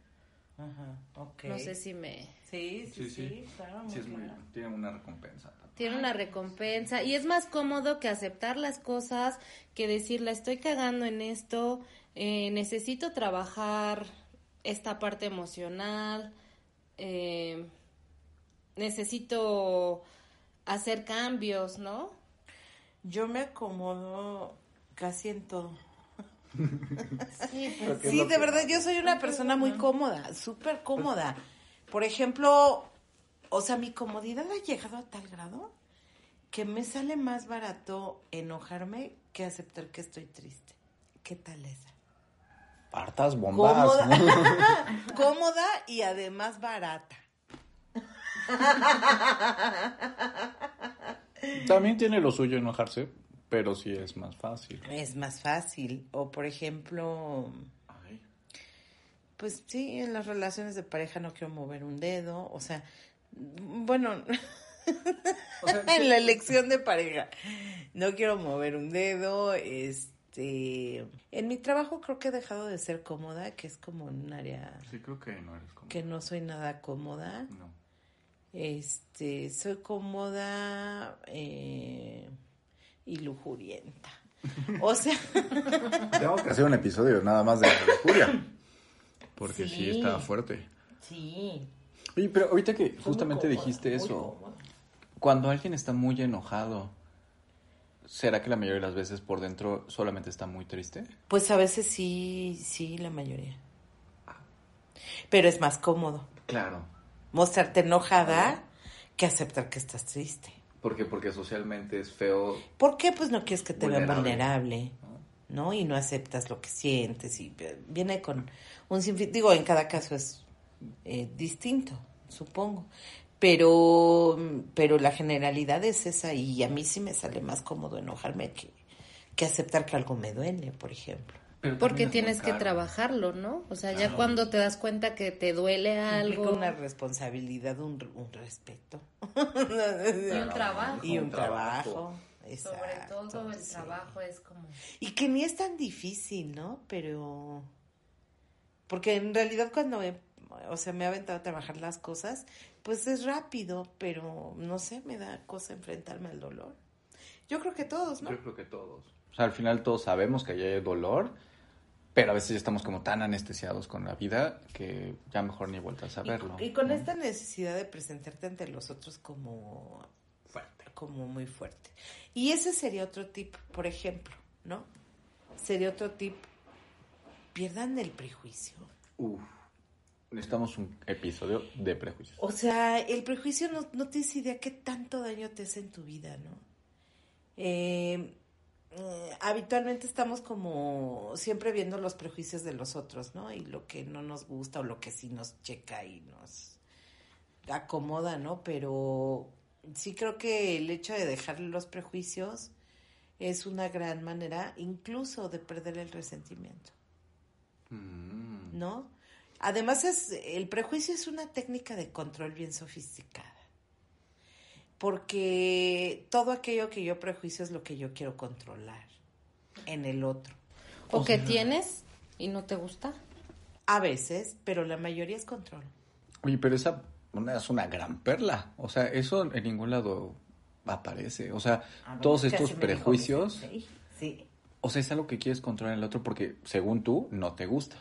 Ajá, ok. No sé si me... Sí, sí, sí, claro, muy claro. tiene una recompensa. Tiene una recompensa y es más cómodo que aceptar las cosas, que decir, la estoy cagando en esto, eh, necesito trabajar esta parte emocional, eh, necesito hacer cambios, ¿no? Yo me acomodo casi en todo. Sí, Porque es Sí, lo de que- verdad, yo soy una persona muy cómoda, súper cómoda. Por ejemplo, o sea, mi comodidad ha llegado a tal grado que me sale más barato enojarme que aceptar que estoy triste. ¿Qué tal esa? Hartas bombas. Cómoda. ¿no? cómoda y además barata. También tiene lo suyo enojarse, pero sí es más fácil. Es más fácil. O por ejemplo, Ay. pues sí, en las relaciones de pareja no quiero mover un dedo. O sea, bueno, O sea, en la elección de pareja no quiero mover un dedo. Este, en mi trabajo creo que he dejado de ser cómoda, que es como un área Sí, creo que no eres como... que no soy nada cómoda. No. Este, soy cómoda eh, y lujurienta. O sea, Tenemos que hacer un episodio nada más de la lujuria. Porque sí, Sí. está fuerte. Sí. Oye, pero ahorita que justamente cómoda, dijiste eso, cuando alguien está muy enojado, ¿será que la mayoría de las veces por dentro solamente está muy triste? Pues a veces sí, sí, la mayoría. Pero es más cómodo Claro. Mostrarte enojada que aceptar que estás triste. ¿Por qué? Porque socialmente es feo. ¿Por qué? Pues no quieres que te vean Vulnerable. ¿no? Y no aceptas lo que sientes y viene con un sinfín, digo, en cada caso es eh, distinto, supongo. Pero, pero la generalidad es esa y a mí sí me sale más cómodo enojarme que, que aceptar que algo me duele, por ejemplo. Pero Porque tienes que trabajarlo, ¿no? O sea, ya cuando te das cuenta que te duele algo. Implica una responsabilidad, un, un respeto. Y un trabajo. Y un Un trabajo. trabajo. Sobre todo el sí. trabajo es como... Y que ni es tan difícil, ¿no? Pero... Porque en realidad cuando he- o sea, me ha aventado a trabajar las cosas, pues es rápido, pero no sé, me da cosa enfrentarme al dolor. Yo creo que todos, ¿no? Yo creo que todos. O sea, al final todos sabemos que hay dolor, pero a veces ya estamos como tan anestesiados con la vida que ya mejor ni vueltas a verlo. Y, con ¿no? esta necesidad de presentarte ante los otros como, Fuerte. como muy fuerte. Y ese sería otro tip, por ejemplo, ¿no? Sería otro tip. Pierdan el prejuicio. Uf. Necesitamos un episodio de prejuicios. O sea, el prejuicio no, no tienes idea qué tanto daño te hace en tu vida, ¿no? Eh, habitualmente estamos como siempre viendo los prejuicios de los otros, ¿no? Y lo que no nos gusta o lo que sí nos checa y nos acomoda, ¿no? Pero sí creo que el hecho de dejar los prejuicios es una gran manera incluso de perder el resentimiento. Mm. ¿no? Además es el prejuicio es una técnica de control bien sofisticada. Porque todo aquello que yo prejuicio es lo que yo quiero controlar en el otro. O, O que sea- tienes y no te gusta. A veces, pero la mayoría es control. Oye, pero esa una- es una gran perla. O sea, eso en ningún lado aparece. O sea, todos Ya estos prejuicios. Sí. o sea, es algo que quieres controlar en el otro porque, según tú, no te gusta.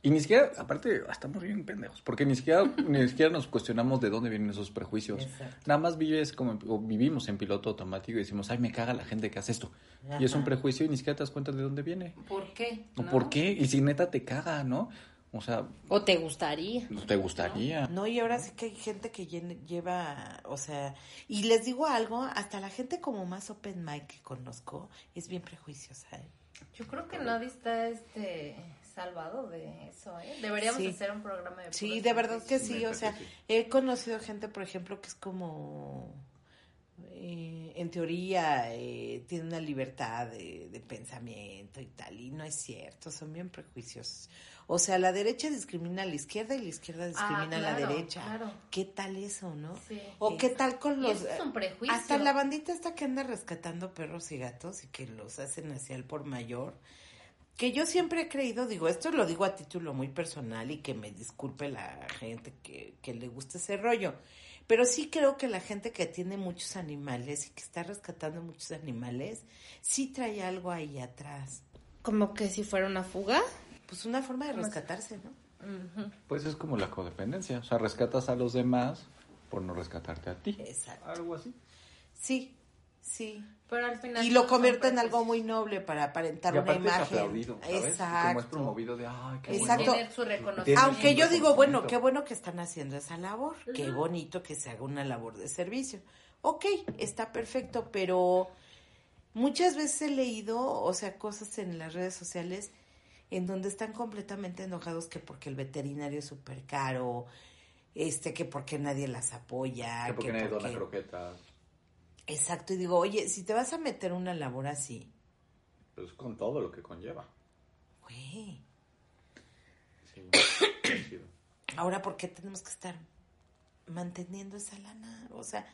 Y ni siquiera, aparte, estamos bien pendejos, porque ni siquiera, ni siquiera nos cuestionamos de dónde vienen esos prejuicios. Exacto. Nada más vives como, o vivimos en piloto automático y decimos, ay, me caga la gente que hace esto. Y es un prejuicio y ni siquiera te das cuenta de dónde viene. ¿Por qué? ¿O ¿No? por qué? Y si neta te caga, ¿no? O sea, O te gustaría. te gustaría. No, y ahora sí que hay gente que lleva, o sea, y les digo algo, hasta la gente como más open mic que conozco es bien prejuiciosa, ¿eh? Yo creo que nadie está este salvado de eso, ¿eh? Deberíamos Sí. hacer un programa de Sí, de verdad que sí, o sea, he conocido gente, por ejemplo, que es como, eh, en teoría, eh, tiene una libertad de, de pensamiento y tal, y no es cierto, son bien prejuiciosos. O sea, la derecha discrimina a la izquierda y la izquierda discrimina a la Ah, derecha. claro. ¿Qué tal eso, no? Sí. O qué tal con los... eso es un prejuicio. Hasta la bandita esta que anda rescatando perros y gatos y que los hacen hacia el por mayor. Que yo siempre he creído, digo, esto lo digo a título muy personal y que me disculpe la gente que, que le guste ese rollo. Pero sí creo que la gente que tiene muchos animales y que está rescatando muchos animales, sí trae algo ahí atrás. Como que si fuera una fuga. Pues una forma de rescatarse, ¿no? Pues es como la codependencia. O sea, rescatas a los demás por no rescatarte a ti. Exacto. Algo así. Sí, sí. Pero al final. Y lo convierte en algo muy noble para aparentar Y una es imagen. aplaudido, ¿sabes? Exacto. Como es promovido de, ay, qué Exacto. bueno. Tener su reconocimiento. Aunque yo digo, bueno, qué bueno que están haciendo esa labor, qué bonito que se haga una labor de servicio. Ok, está perfecto, pero muchas veces he leído, o sea, cosas en las redes sociales en donde están completamente enojados que porque el veterinario es súper caro, este, que porque nadie las apoya, Que porque que nadie dona croquetas. Exacto, y digo, oye, si te vas a meter una labor así, Pues con todo lo que conlleva. güey, Sí. ahora ¿por qué tenemos que estar manteniendo esa lana? O sea,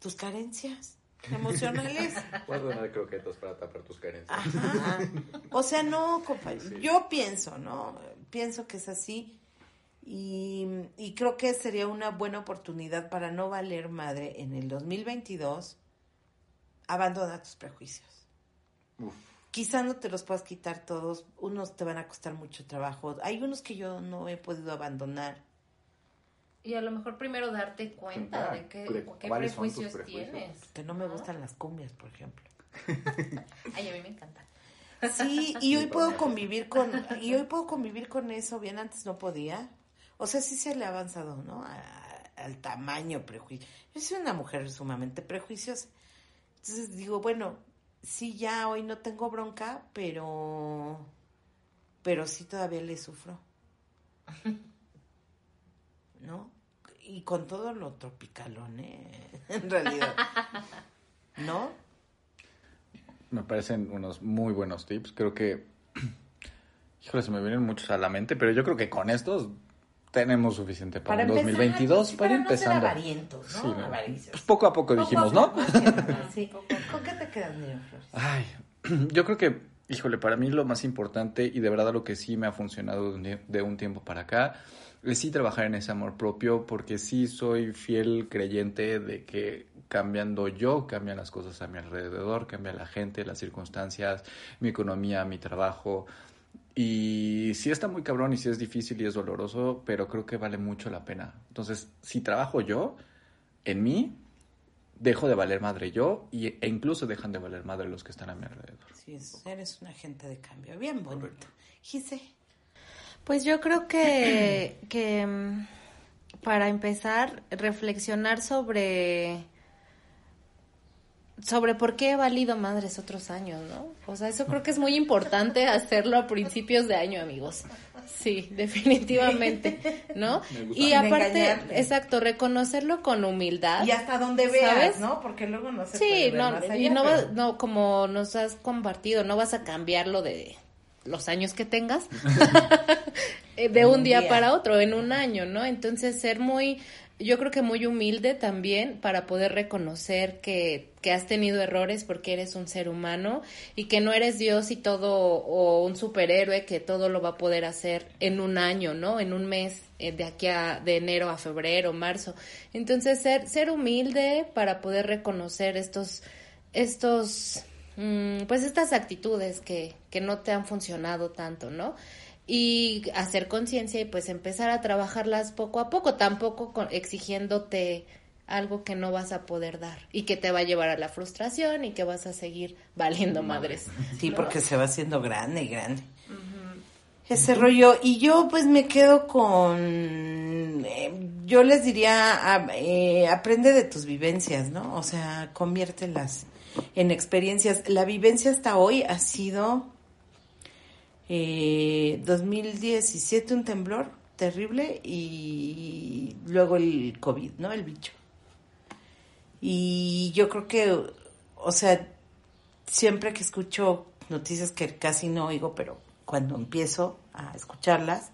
tus carencias emocionales. Puedes donar croquetas para tapar tus carencias. Ajá. O sea, no, compañero. Sí. Yo pienso, ¿no? Pienso que es así. Y, y creo que sería una buena oportunidad para no valer madre en el 2022. Abandona tus prejuicios. Uf. quizá no te los puedas quitar todos, unos te van a costar mucho trabajo, hay unos que yo no he podido abandonar. Y a lo mejor primero darte cuenta de, qué, prejuicios. tienes. Que no me gustan las cumbias, por ejemplo. Ay, a mí me encanta. Sí, y hoy puedo convivir con, y hoy puedo convivir con eso, bien antes no podía. O sea, sí se le ha avanzado, ¿no? A- al tamaño prejuicio. Yo soy una mujer sumamente prejuiciosa. Entonces digo, bueno, sí ya hoy no tengo bronca, pero, pero sí todavía le sufro. ¿No? Y con todo lo tropicalón, ¿eh? En realidad. ¿No? Me parecen unos muy buenos tips. Creo que. Híjole, se me vienen muchos a la mente, pero yo creo que con estos tenemos suficiente para, el empezar, 2022 sí, para, ir no ser empezando. ¿no? Sí, no. Pues poco a poco dijimos, ¿no? Sí. ¿Con qué te quedas, Miriam Flores? Ay, yo creo que, híjole, para mí lo más importante y de verdad lo que sí me ha funcionado de un, tie- de un tiempo para acá es sí trabajar en ese amor propio porque sí soy fiel creyente de que cambiando yo, cambian las cosas a mi alrededor, cambia la gente, las circunstancias, mi economía, mi trabajo. Y sí está muy cabrón y sí es difícil y es doloroso, pero creo que vale mucho la pena. Entonces, si trabajo yo en mí, dejo de valer madre yo y, e incluso dejan de valer madre los que están a mi alrededor. Sí, es- eres un agente de cambio. Bien bonito. Gise. Pues yo creo que, que mm, para empezar, reflexionar sobre sobre por qué he valido madres otros años, ¿no? O sea, eso creo que es muy importante hacerlo a principios de año, amigos. Sí, definitivamente, ¿no? Y aparte, engañarte. exacto, reconocerlo con humildad. Y hasta donde veas, ¿Sabes? ¿no? Porque luego no se Sí, puede ver no, más y no, pero- vas- no, como nos has compartido, no vas a cambiarlo de los años que tengas eh, de un un día, día. para otro, en un año, ¿no? Entonces ser muy, yo creo que muy humilde también para poder reconocer que, que has tenido errores porque eres un ser humano y que no eres Dios y todo, o un superhéroe que todo lo va a poder hacer en un año, ¿no? En un mes, eh, de aquí a, de enero a febrero, marzo. Entonces ser, ser humilde para poder reconocer estos, estos, mm, pues estas actitudes que, que no te han funcionado tanto, ¿no? Y hacer conciencia y pues empezar a trabajarlas poco a poco, tampoco con- exigiéndote algo que no vas a poder dar y que te va a llevar a la frustración y que vas a seguir valiendo madres. Sí, porque se va haciendo grande y grande. Ese rollo. Y yo pues me quedo con... eh, yo les diría, eh, aprende de tus vivencias, ¿no? O sea, conviértelas en experiencias. La vivencia hasta hoy ha sido... eh, 2017 un temblor terrible y luego el COVID, ¿no? El bicho. Y yo creo que, o sea, siempre que escucho noticias que casi no oigo, pero cuando empiezo a escucharlas,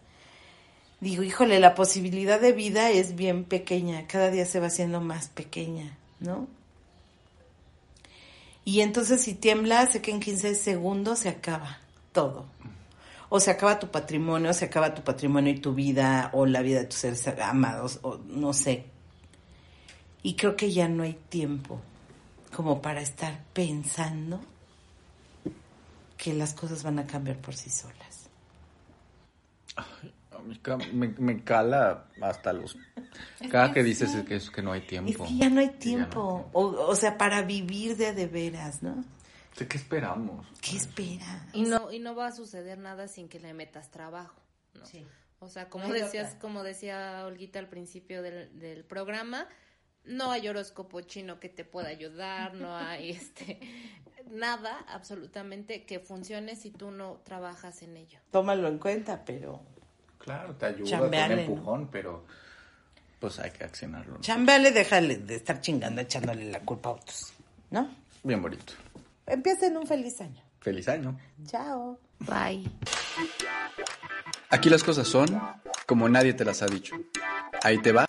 digo, híjole, la posibilidad de vida es bien pequeña, cada día se va haciendo más pequeña, ¿no? Y entonces si tiembla, sé que en 15 segundos se acaba todo. O se acaba tu patrimonio, o se acaba tu patrimonio y tu vida, o la vida de tus seres amados, o no sé. Y creo que ya no hay tiempo como para estar pensando que las cosas van a cambiar por sí solas. Me, me cala hasta los... Cada que dices es que, es que no hay Es tiempo. que ya no hay Que ya no hay tiempo. O, o sea, para vivir de de veras, ¿no? ¿De qué esperamos? ¿Qué espera? Y no, y no va a suceder nada sin que le metas trabajo, ¿no? Sí. O sea, como No decías, como decía Olguita al principio del, del programa, no hay horóscopo chino que te pueda ayudar, no hay este nada absolutamente que funcione si tú no trabajas en ello. Tómalo en cuenta, pero Claro, te ayuda con ¿no? empujón, pero pues hay que accionarlo. ¿no? chambeale, déjale de estar chingando, echándole la culpa a otros, ¿no? Bien bonito. Empiecen un feliz año. Feliz año. Chao. Bye. Aquí las cosas son como nadie te las ha dicho. Ahí te va,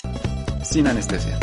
sin anestesia.